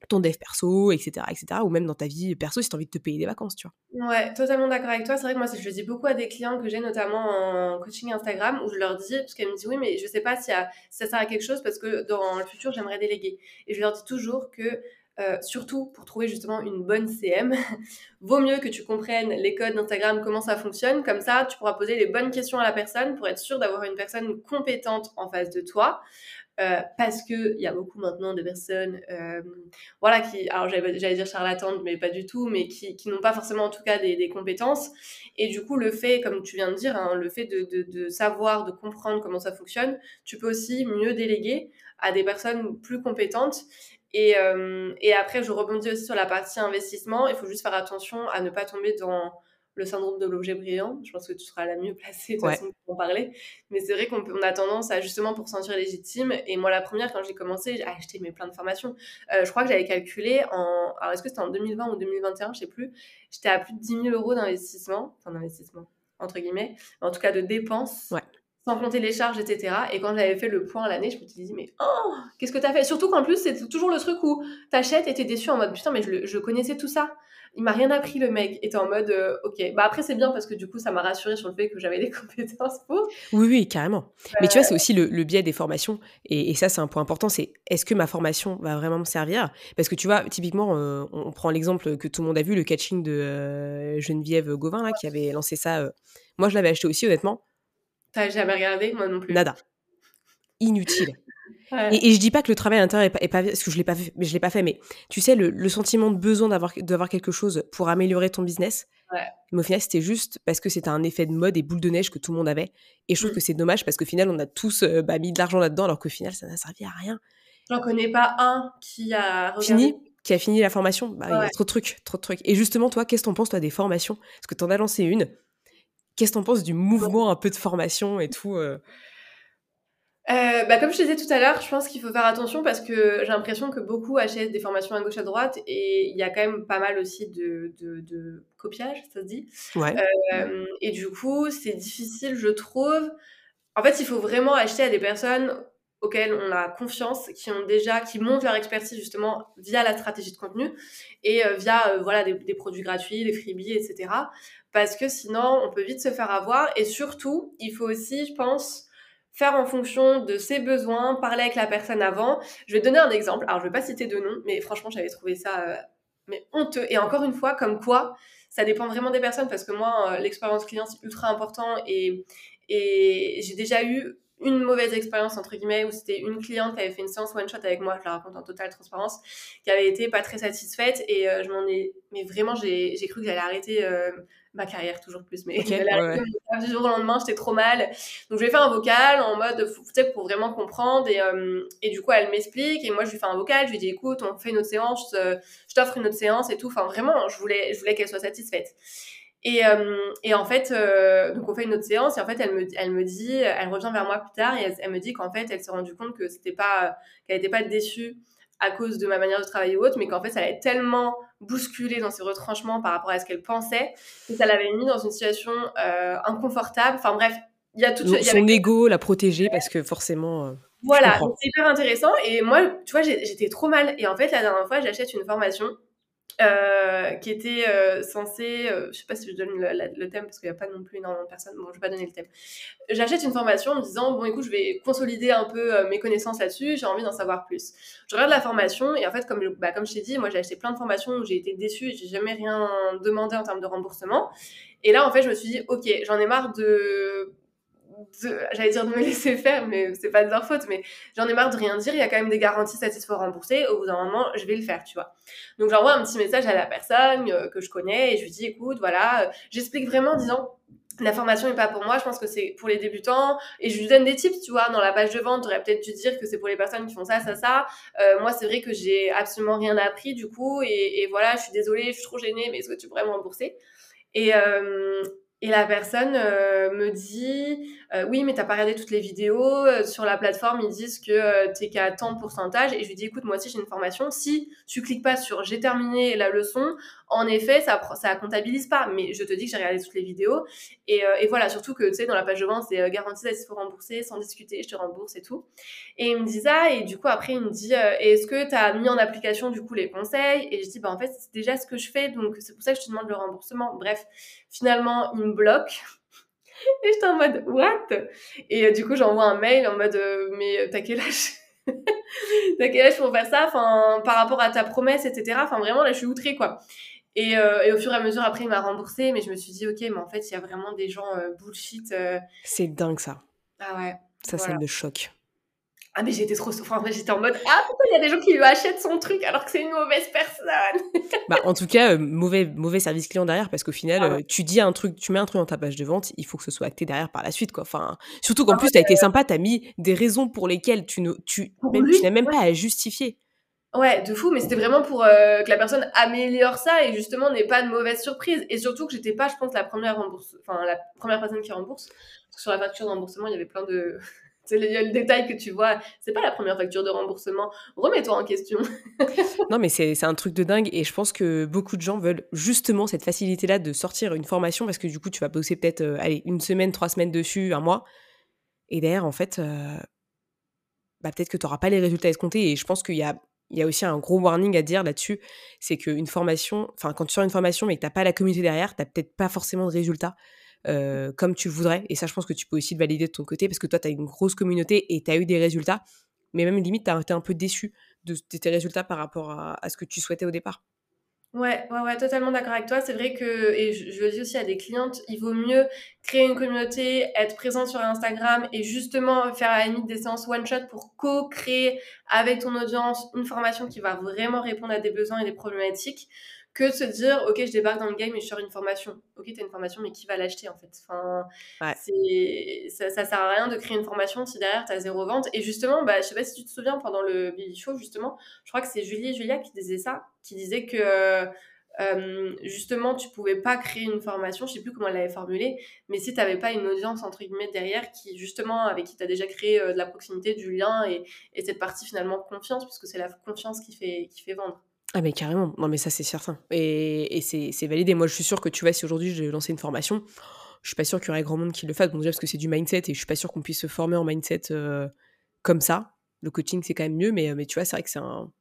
ton dev perso, etc., etc., ou même dans ta vie perso si tu as envie de te payer des vacances, tu vois. Ouais, totalement d'accord avec toi. C'est vrai que moi, je le dis beaucoup à des clients que j'ai, notamment en coaching Instagram, où je leur dis, parce qu'elles me disent, oui, mais je sais pas si, ça sert à quelque chose, parce que dans le futur, j'aimerais déléguer. Et je leur dis toujours que euh, surtout pour trouver justement une bonne CM, vaut mieux que tu comprennes les codes d'Instagram, comment ça fonctionne. Comme ça, tu pourras poser les bonnes questions à la personne pour être sûr d'avoir une personne compétente en face de toi. Euh, parce que il y a beaucoup maintenant de personnes, euh, voilà, qui, alors j'allais dire charlatantes, mais pas du tout, mais qui, qui n'ont pas forcément en tout cas des, des, compétences. Et du coup, le fait, comme tu viens de dire, hein, le fait de, de, de, savoir, de comprendre comment ça fonctionne, tu peux aussi mieux déléguer à des personnes plus compétentes. Et, euh, et après, je rebondis aussi sur la partie investissement. Il faut juste faire attention à ne pas tomber dans le syndrome de l'objet brillant. Je pense que tu seras la mieux placée de façon pour en parler. Mais c'est vrai qu'on on a tendance à justement pour sentir légitime. Et moi, la première, quand j'ai commencé, j'ai acheté mes plein de formations. Euh, je crois que j'avais calculé en. Alors, est-ce que c'était en 2020 ou 2021 Je sais plus. J'étais à plus de 10 000 euros d'investissement. Enfin, d'investissement, entre guillemets. En tout cas, de dépenses. Ouais sans compter les charges, etc. Et quand j'avais fait le point à l'année, je me suis dit, mais oh, qu'est-ce que t'as fait? Surtout qu'en plus, c'est toujours le truc où t'achètes et t'es déçu en mode, putain, mais je, je connaissais tout ça il m'a rien appris le mec. était en mode euh, ok. Bah après c'est bien parce que du coup ça m'a rassuré sur le fait que j'avais des compétences pour. Oui oui carrément. Mais tu vois c'est aussi le, biais des formations et, ça c'est un point important. C'est est-ce que ma formation va vraiment me servir? Parce que tu vois typiquement euh, on, prend l'exemple que tout le monde a vu le catching de euh, Geneviève Gauvin là qui avait lancé ça. Moi je l'avais acheté aussi honnêtement. T'as jamais regardé? Moi non plus. Nada. Inutile. Et, je dis pas que le travail à l'intérieur est pas, parce que je l'ai pas fait, mais je l'ai pas fait, mais tu sais le, sentiment de besoin d'avoir d'avoir quelque chose pour améliorer ton business. Mais au final, c'était juste parce que c'était un effet de mode et boule de neige que tout le monde avait. Et je trouve mm. que c'est dommage parce qu'au final, on a tous euh, bah, mis de l'argent là-dedans, alors qu'au final, ça n'a servi à rien. J'en connais pas un qui a fini, qui a fini la formation? Bah, Il y a trop de trucs, trop de trucs. Et justement, toi, qu'est-ce que t'en penses toi des formations? Parce que t'en as lancé une. Qu'est-ce que t'en penses du mouvement un peu de formation et tout euh? Euh, bah, comme je te disais tout à l'heure, je pense qu'il faut faire attention parce que j'ai l'impression que beaucoup achètent des formations à gauche à droite et il y a quand même pas mal aussi de, de, de copiage, ça se dit. Ouais. Euh, et du coup, c'est difficile, je trouve. En fait, il faut vraiment acheter à des personnes auxquelles on a confiance, qui ont déjà, qui montent leur expertise justement via la stratégie de contenu et euh, via euh, voilà des, des, produits gratuits, des freebies, etc. Parce que sinon, on peut vite se faire avoir. Et surtout, il faut aussi, je pense, faire en fonction de ses besoins, parler avec la personne avant. Je vais donner un exemple. Alors, je vais pas citer de nom, mais franchement, j'avais trouvé ça euh, mais honteux. Et encore une fois, comme quoi, ça dépend vraiment des personnes parce que moi, euh, l'expérience client, c'est ultra important et, et j'ai déjà eu une mauvaise expérience entre guillemets où c'était une cliente qui avait fait une séance one shot avec moi, je la raconte en totale transparence, qui avait été pas très satisfaite et euh, je m'en ai mais vraiment j'ai cru que j'allais arrêter ma carrière toujours plus mais okay, du jour au lendemain, j'étais trop mal. Donc je lui ai fait un vocal en mode tu sais pour vraiment comprendre et euh, et du coup elle m'explique et moi je lui fais un vocal, je lui dis écoute, on fait une autre séance, je t'offre une autre séance et tout. Enfin vraiment, je voulais je voulais qu'elle soit satisfaite. Et, euh, et, en fait, euh, donc on fait une autre séance et en fait, elle me, elle me dit, elle revient vers moi plus tard et elle, me dit qu'en fait, elle s'est rendue compte que c'était pas, qu'elle n'était pas déçue à cause de ma manière de travailler ou autre, mais qu'en fait, ça l'avait tellement bousculée dans ses retranchements par rapport à ce qu'elle pensait que ça l'avait mis dans une situation euh, inconfortable. Enfin bref, il y a tout. Son ego l'a protégée parce que forcément. voilà, c'est hyper intéressant. Et moi, tu vois, j'étais trop mal. Et en fait, la dernière fois, j'achète une formation euh, qui était euh, censé, euh, je sais pas si je donne le, thème parce qu'il n'y a pas non plus énormément de personnes, bon je vais pas donner le thème. J'achète une formation en me disant bon écoute je vais consolider un peu mes connaissances là-dessus, j'ai envie d'en savoir plus. Je regarde la formation et en fait comme, bah, comme je t'ai dit, moi j'ai acheté plein de formations où j'ai été déçue j'ai jamais rien demandé en termes de remboursement. Et là en fait je me suis dit ok j'en ai marre de j'allais dire de me laisser faire, mais c'est pas de leur faute, mais j'en ai marre de rien dire, il y a quand même des garanties satisfaites remboursées, au bout d'un moment, je vais le faire, tu vois. Donc j'envoie un petit message à la personne euh, que je connais et je lui dis, écoute, voilà, euh, j'explique vraiment en disant, la formation n'est pas pour moi, je pense que c'est pour les débutants. Et je lui donne des tips, tu vois, dans la page de vente, j'aurais peut-être dû dire que c'est pour les personnes qui font ça, ça, ça. Euh, moi, c'est vrai que j'ai absolument rien appris, du coup, et, voilà, je suis désolée, je suis trop gênée, mais est-ce que tu pourrais me rembourser? Et, et la personne me dit euh, oui mais t'as pas regardé toutes les vidéos euh, sur la plateforme ils disent que t'es qu'à tant de pourcentage et je lui dis écoute moi aussi j'ai une formation si tu cliques pas sur j'ai terminé la leçon en effet, ça ça comptabilise pas, mais je te dis que j'ai regardé toutes les vidéos et, euh, et, voilà, surtout que tu sais dans la page de vente c'est euh, garanti il faut rembourser sans discuter, je te rembourse et tout. Et il me dit ça et du coup après il me dit euh, est-ce que tu as mis en application du coup les conseils? Et je dis bah en fait c'est déjà ce que je fais donc c'est pour ça que je te demande le remboursement. Bref, finalement il me bloque. Et j'étais en mode what? Et du coup j'envoie un mail en mode mais t'as quel âge? T'as quel âge pour faire ça? Enfin par rapport à ta promesse etc. Enfin vraiment là je suis outrée quoi. Euh, et, au fur et à mesure, après, il m'a remboursé, mais je me suis dit, ok, mais en fait, il y a vraiment des gens euh, bullshit. Euh. C'est dingue, ça. Ah ouais. Ça, ça me choque. Ah, mais j'étais trop souffrante. J'étais en mode, ah, pourquoi il y a des gens qui lui achètent son truc alors que c'est une mauvaise personne? Bah, en tout cas, mauvais, mauvais service client derrière, parce qu'au final, ah tu dis un truc, tu mets un truc dans ta page de vente, il faut que ce soit acté derrière par la suite, quoi. Enfin, surtout qu'en ah plus, t'as été sympa, t'as mis des raisons pour lesquelles tu, ne, tu, même, tu n'as même pas à justifier. Ouais, de fou, mais c'était vraiment pour euh, que la personne améliore ça et justement n'ait pas de mauvaise surprise. Et surtout que j'étais pas, je pense, la première rembourse, enfin la première personne qui rembourse. Sur la facture de remboursement, il y avait plein de, c'est le, détail que tu vois. C'est pas la première facture de remboursement. Remets-toi en question. non, mais c'est un truc de dingue et je pense que beaucoup de gens veulent justement cette facilité-là de sortir une formation parce que du coup, tu vas bosser peut-être, euh, une semaine, trois semaines dessus, un mois. Et derrière, en fait, euh, bah, peut-être que tu n'auras pas les résultats escomptés et je pense qu'il y a aussi un gros warning à dire là-dessus, c'est qu'une formation, quand tu sors une formation mais que tu n'as pas la communauté derrière, tu n'as peut-être pas forcément de résultats euh, comme tu voudrais. Et ça, je pense que tu peux aussi le valider de ton côté parce que toi, tu as une grosse communauté et tu as eu des résultats, mais même limite, tu as été un peu déçu de, tes résultats par rapport à ce que tu souhaitais au départ. Ouais, ouais, ouais, totalement d'accord avec toi. C'est vrai que, et je, le dis aussi à des clientes, il vaut mieux créer une communauté, être présent sur Instagram et justement faire à la limite des séances one-shot pour co-créer avec ton audience une formation qui va vraiment répondre à des besoins et des problématiques que de se dire, ok, je débarque dans le game et je sors une formation. Ok, tu as une formation, mais qui va l'acheter en fait? Enfin, ça, ça sert à rien de créer une formation si derrière tu as zéro vente. Et justement, bah, je sais pas si tu te souviens, pendant le Billy Show, justement, je crois que c'est Julie et Julia qui disaient ça, qui disaient que euh, justement, tu pouvais pas créer une formation, je sais plus comment elle l'avait formulé, mais si tu n'avais pas une audience entre guillemets derrière qui justement avec qui tu as déjà créé euh, de la proximité, du lien et, et, cette partie finalement confiance, puisque c'est la confiance qui fait, qui fait vendre. Ah mais carrément, non mais ça c'est certain. Et, et c'est validé. Moi je suis sûre que tu vois, si aujourd'hui j'ai lancé une formation, je suis pas sûre qu'il y aurait grand monde qui le fasse. Bon déjà parce que c'est du mindset et je suis pas sûre qu'on puisse se former en mindset euh, comme ça. Le coaching c'est quand même mieux, mais, mais tu vois, c'est vrai que c'est un,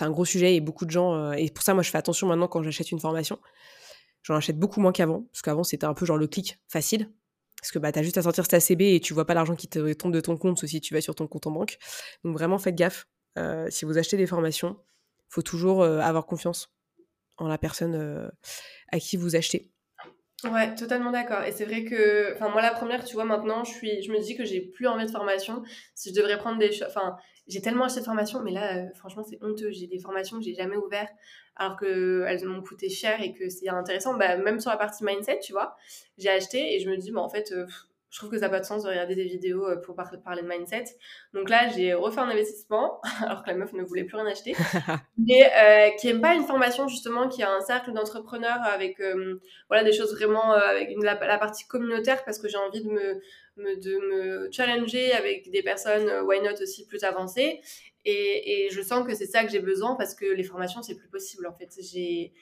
un gros sujet et beaucoup de gens... Euh, et pour ça moi je fais attention maintenant quand j'achète une formation. J'en achète beaucoup moins qu'avant, parce qu'avant c'était un peu genre le clic facile. Parce que bah, tu as juste à sortir ta CB et tu vois pas l'argent qui te tombe de ton compte, sauf si tu vas sur ton compte en banque. Donc vraiment faites gaffe. Euh, si vous achetez des formations, faut toujours avoir confiance en la personne à qui vous achetez. Ouais, totalement d'accord. Et c'est vrai que, enfin, moi, la première, tu vois, maintenant, je suis, je me dis que j'ai plus envie de formation. Si je devrais prendre des enfin, j'ai tellement acheté de formations, mais là, euh, franchement, c'est honteux. J'ai des formations que j'ai jamais ouvertes, alors qu'elles m'ont coûté cher et que c'est intéressant. Bah, même sur la partie mindset, tu vois, j'ai acheté et je me dis, bah, en fait, euh, je trouve que ça n'a pas de sens de regarder des vidéos euh, pour parler de mindset. Donc là, j'ai refait un investissement, alors que la meuf ne voulait plus rien acheter, mais euh, qui n'aime pas une formation justement, qui a un cercle d'entrepreneurs avec euh, voilà, des choses vraiment, avec une, la, partie communautaire, parce que j'ai envie de me, me, de me challenger avec des personnes, why not aussi plus avancées. Et, et je sens que c'est ça que j'ai besoin, parce que les formations, c'est plus possible en fait. J'ai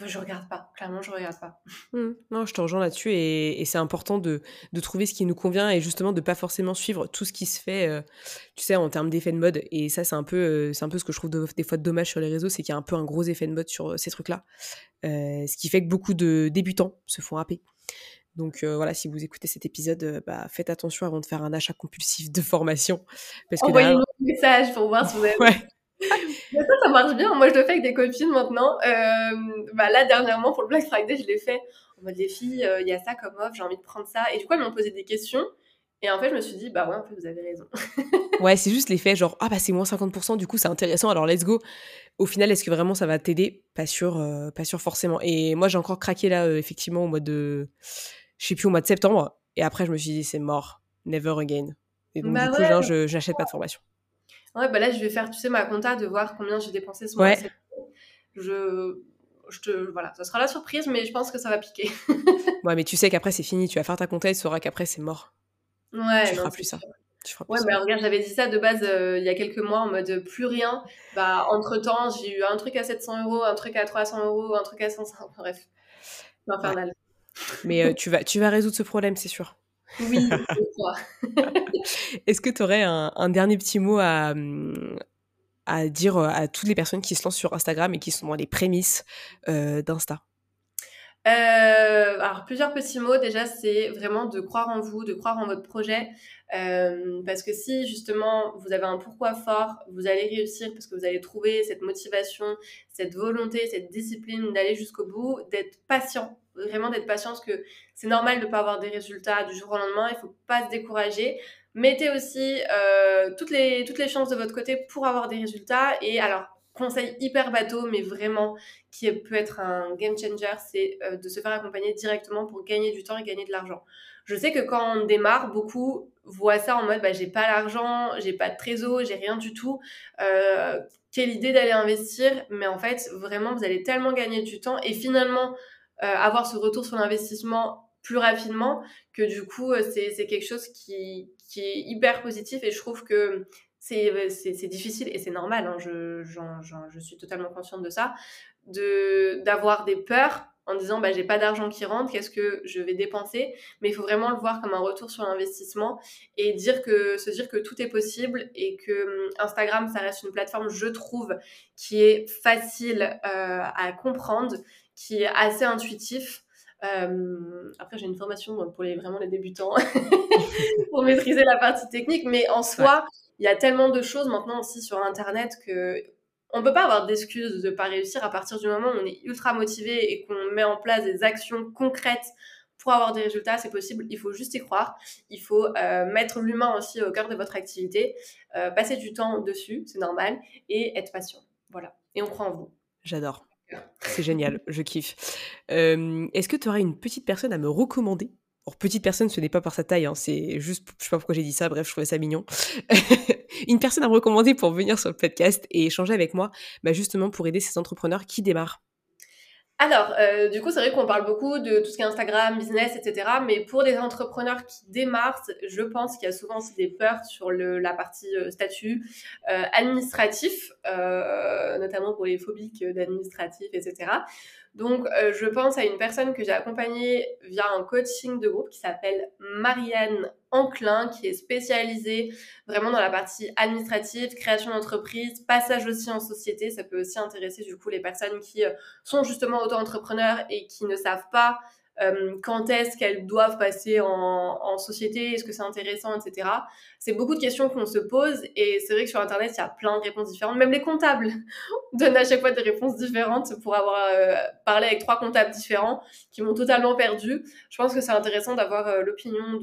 je regarde pas, clairement, je regarde pas. Mmh. Non, je te rejoins là-dessus et, c'est important de, de, trouver ce qui nous convient et justement de pas forcément suivre tout ce qui se fait, euh, tu sais, en termes d'effet de mode. Et ça, c'est un peu, euh, c'est un peu ce que je trouve des fois dommage sur les réseaux, c'est qu'il y a un peu un gros effet de mode sur euh, ces trucs-là, ce qui fait que beaucoup de débutants se font happer. Donc voilà, si vous écoutez cet épisode, bah, faites attention avant de faire un achat compulsif de formation. Envoyez-nous un message pour voir si vous avez ça, ça marche bien. Moi, je le fais avec des copines maintenant. Euh, bah, là, dernièrement, pour le Black Friday, je l'ai fait en mode les filles, euh, il y a ça comme offre, j'ai envie de prendre ça. Et du coup, elles m'ont posé des questions. Et en fait, je me suis dit, bah ouais, en fait, vous avez raison. ouais, c'est juste l'effet genre, ah bah c'est moins 50%, du coup, c'est intéressant, alors let's go. Au final, est-ce que vraiment ça va t'aider? Pas sûr, euh, pas sûr forcément. Et moi, j'ai encore craqué là, effectivement, au mois de. Je sais plus, au mois de septembre. Et après, je me suis dit, c'est mort. Never again. Et donc, bah du coup, genre, je n'achète pas de formation. Ouais, bah là, je vais faire, tu sais, ma compta de voir combien j'ai dépensé ce mois. Je, je te, voilà, ça sera la surprise, mais je pense que ça va piquer. ouais, mais tu sais qu'après, c'est fini. Tu vas faire ta compta et tu sauras qu'après, c'est mort. Ouais. Tu feras plus ça. ouais, mais regarde, j'avais dit ça de base euh, il y a quelques mois en mode plus rien. Bah, entre temps, j'ai eu un truc à 700 euros, un truc à 300 euros, un truc à 100, bref. Infernal. Mais euh, tu, vas, tu vas résoudre ce problème, c'est sûr. Oui, Est-ce que tu aurais un, dernier petit mot à, à dire à toutes les personnes qui se lancent sur Instagram et qui sont dans les prémices euh, d'Insta? Euh, alors plusieurs petits mots. Déjà, c'est vraiment de croire en vous, de croire en votre projet, euh, parce que si justement vous avez un pourquoi fort, vous allez réussir parce que vous allez trouver cette motivation, cette volonté, cette discipline d'aller jusqu'au bout, d'être patient, vraiment d'être patient, parce que c'est normal de ne pas avoir des résultats du jour au lendemain. Il faut pas se décourager. Mettez aussi euh, toutes les toutes les chances de votre côté pour avoir des résultats. Et alors conseil hyper bateau, mais vraiment qui peut être un game changer, c'est euh, de se faire accompagner directement pour gagner du temps et gagner de l'argent. Je sais que quand on démarre, beaucoup voient ça en mode bah, j'ai pas l'argent, j'ai pas de trésor, j'ai rien du tout. Euh, quelle idée d'aller investir, mais en fait, vraiment, vous allez tellement gagner du temps et finalement avoir ce retour sur l'investissement plus rapidement que du coup, c'est quelque chose qui, qui est hyper positif et je trouve que euh, c'est difficile et c'est normal, hein, je, je, suis totalement consciente de ça, d'avoir des peurs en disant bah, j'ai pas d'argent qui rentre, qu'est-ce que je vais dépenser? Mais il faut vraiment le voir comme un retour sur l'investissement et dire que, se dire que tout est possible et que hum, Instagram, ça reste une plateforme, je trouve, qui est facile euh, à comprendre, qui est assez intuitif. Euh, après, j'ai une formation pour les, vraiment les débutants pour maîtriser la partie technique, mais en soi, il y a tellement de choses maintenant aussi sur Internet que on peut pas avoir d'excuses de pas réussir à partir du moment où on est ultra motivé et qu'on met en place des actions concrètes pour avoir des résultats, c'est possible. Il faut juste y croire. Il faut euh, mettre l'humain aussi au cœur de votre activité, euh, passer du temps dessus, c'est normal, et être patient. Voilà. Et on croit en vous. J'adore. C'est génial, je kiffe. Est-ce que tu aurais une petite personne à me recommander? Or, petite personne, ce n'est pas par sa taille, hein, c'est juste, je sais pas pourquoi j'ai dit ça, bref, je trouvais ça mignon. une personne à me recommander pour venir sur le podcast et échanger avec moi, bah justement pour aider ces entrepreneurs qui démarrent. Alors, euh, du coup, c'est vrai qu'on parle beaucoup de tout ce qui est Instagram, business, etc. Mais pour les entrepreneurs qui démarrent, je pense qu'il y a souvent aussi des peurs sur la partie euh, statut euh, administratif, notamment pour les phobiques d'administratif, etc. Donc, euh, je pense à une personne que j'ai accompagnée via un coaching de groupe qui s'appelle Marianne Enclin, qui est spécialisée vraiment dans la partie administrative, création d'entreprise, passage aussi en société. Ça peut aussi intéresser du coup les personnes qui euh, sont justement auto-entrepreneurs et qui ne savent pas euh, quand est-ce qu'elles doivent passer en, société, est-ce que c'est intéressant, etc. C'est beaucoup de questions qu'on se pose et c'est vrai que sur Internet, il y a plein de réponses différentes. Même les comptables donnent à chaque fois des réponses différentes pour avoir euh, parlé avec trois comptables différents qui m'ont totalement perdu. Je pense que c'est intéressant d'avoir euh, l'opinion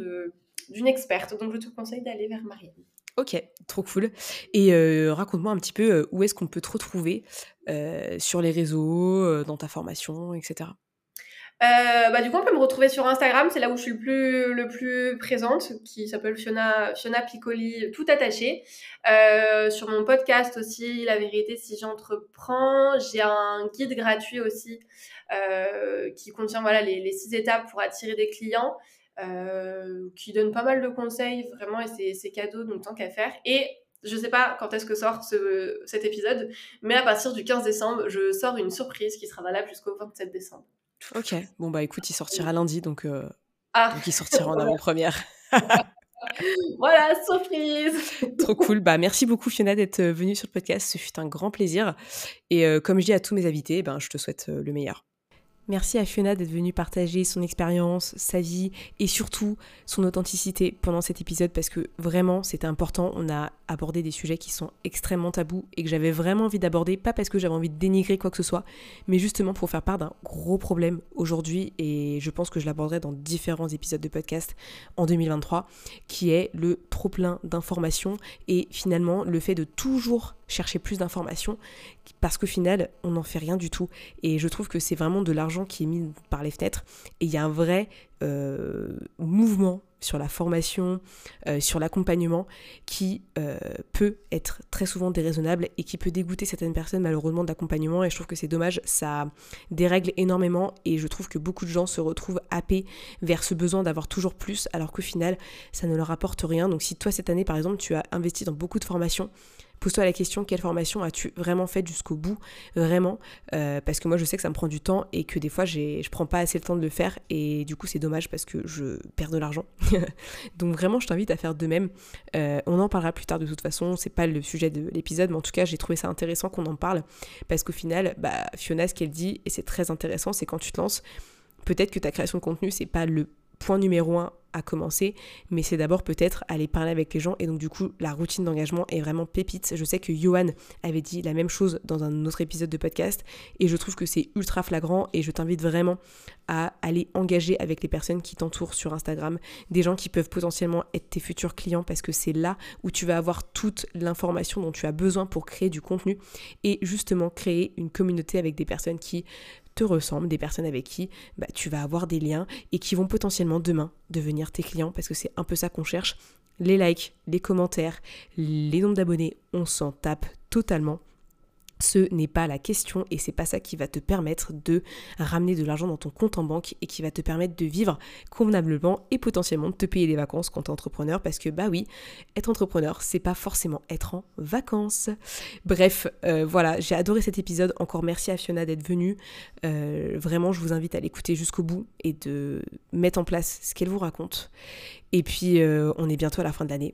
d'une experte, donc je te conseille d'aller vers Marianne. Ok, trop cool. Et raconte-moi un petit peu où est-ce qu'on peut te retrouver sur les réseaux, dans ta formation, etc. Euh, bah, du coup, on peut me retrouver sur Instagram, c'est là où je suis le plus, le plus présente, qui s'appelle Fiona, Fiona Piccoli, tout attaché. Euh, sur mon podcast aussi, La vérité si j'entreprends. J'ai un guide gratuit aussi euh, qui contient voilà, les, les, six étapes pour attirer des clients, euh, qui donne pas mal de conseils, vraiment, et c'est cadeau, donc tant qu'à faire. Et je sais pas quand est-ce que sort ce, cet épisode, mais à partir du 15 décembre, je sors une surprise qui sera valable jusqu'au 27 décembre. Ok, bon bah écoute, il sortira lundi, donc, euh, ah. il sortira en avant-première. voilà, surprise Trop cool. Bah, merci beaucoup Fiona d'être euh, venue sur le podcast. Ce fut un grand plaisir. Et euh, comme je dis à tous mes invités, ben, je te souhaite le meilleur. Merci à Fiona d'être venue partager son expérience, sa vie et surtout son authenticité pendant cet épisode parce que vraiment c'était important. On a abordé des sujets qui sont extrêmement tabous et que j'avais vraiment envie d'aborder, pas parce que j'avais envie de dénigrer quoi que ce soit, mais justement pour faire part d'un gros problème aujourd'hui et je pense que je l'aborderai dans différents épisodes de podcast en 2023 qui est le trop plein d'informations et finalement le fait de toujours chercher plus d'informations parce qu'au final, on n'en fait rien du tout. Et je trouve que c'est vraiment de l'argent qui est mis par les fenêtres. Et il y a un vrai euh, mouvement sur la formation, euh, sur l'accompagnement, qui euh, peut être très souvent déraisonnable et qui peut dégoûter certaines personnes malheureusement d'accompagnement. Et je trouve que c'est dommage, ça dérègle énormément et je trouve que beaucoup de gens se retrouvent happés vers ce besoin d'avoir toujours plus, alors qu'au final, ça ne leur apporte rien. Donc si toi cette année par exemple, tu as investi dans beaucoup de formations, Pose-toi la question, quelle formation as-tu vraiment faite jusqu'au bout Vraiment. Euh, parce que moi, je sais que ça me prend du temps et que des fois, je prends pas assez le temps de le faire. Et du coup, c'est dommage parce que je perds de l'argent. Donc vraiment, je t'invite à faire de même. Euh, on en parlera plus tard de toute façon. C'est pas le sujet de l'épisode, mais en tout cas, j'ai trouvé ça intéressant qu'on en parle. Parce qu'au final, bah, Fiona, ce qu'elle dit, et c'est très intéressant, c'est quand tu te lances, peut-être que ta création de contenu, c'est pas le point numéro un à commencer, mais c'est d'abord peut-être aller parler avec les gens et donc du coup la routine d'engagement est vraiment pépite. Je sais que Johan avait dit la même chose dans un autre épisode de podcast et je trouve que c'est ultra flagrant et je t'invite vraiment à aller engager avec les personnes qui t'entourent sur Instagram, des gens qui peuvent potentiellement être tes futurs clients parce que c'est là où tu vas avoir toute l'information dont tu as besoin pour créer du contenu et justement créer une communauté avec des personnes qui te ressemblent, des personnes avec qui bah, tu vas avoir des liens et qui vont potentiellement demain devenir tes clients parce que c'est un peu ça qu'on cherche. Les likes, les commentaires, les nombres d'abonnés, on s'en tape totalement ce n'est pas la question et c'est pas ça qui va te permettre de ramener de l'argent dans ton compte en banque et qui va te permettre de vivre convenablement et potentiellement de te payer des vacances quand tu es entrepreneur parce que bah oui, être entrepreneur, c'est pas forcément être en vacances. Bref, euh, voilà, j'ai adoré cet épisode. Encore merci à Fiona d'être venue. Euh, vraiment, je vous invite à l'écouter jusqu'au bout et de mettre en place ce qu'elle vous raconte. Et puis, euh, on est bientôt à la fin de l'année.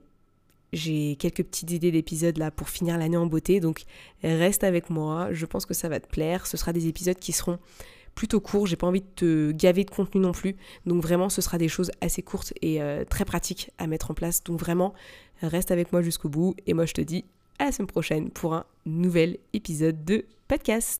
J'ai quelques petites idées d'épisodes là pour finir l'année en beauté, donc reste avec moi, je pense que ça va te plaire. Ce sera des épisodes qui seront plutôt courts, j'ai pas envie de te gaver de contenu non plus, donc vraiment ce sera des choses assez courtes et euh, très pratiques à mettre en place. Donc vraiment, reste avec moi jusqu'au bout et moi je te dis à la semaine prochaine pour un nouvel épisode de podcast.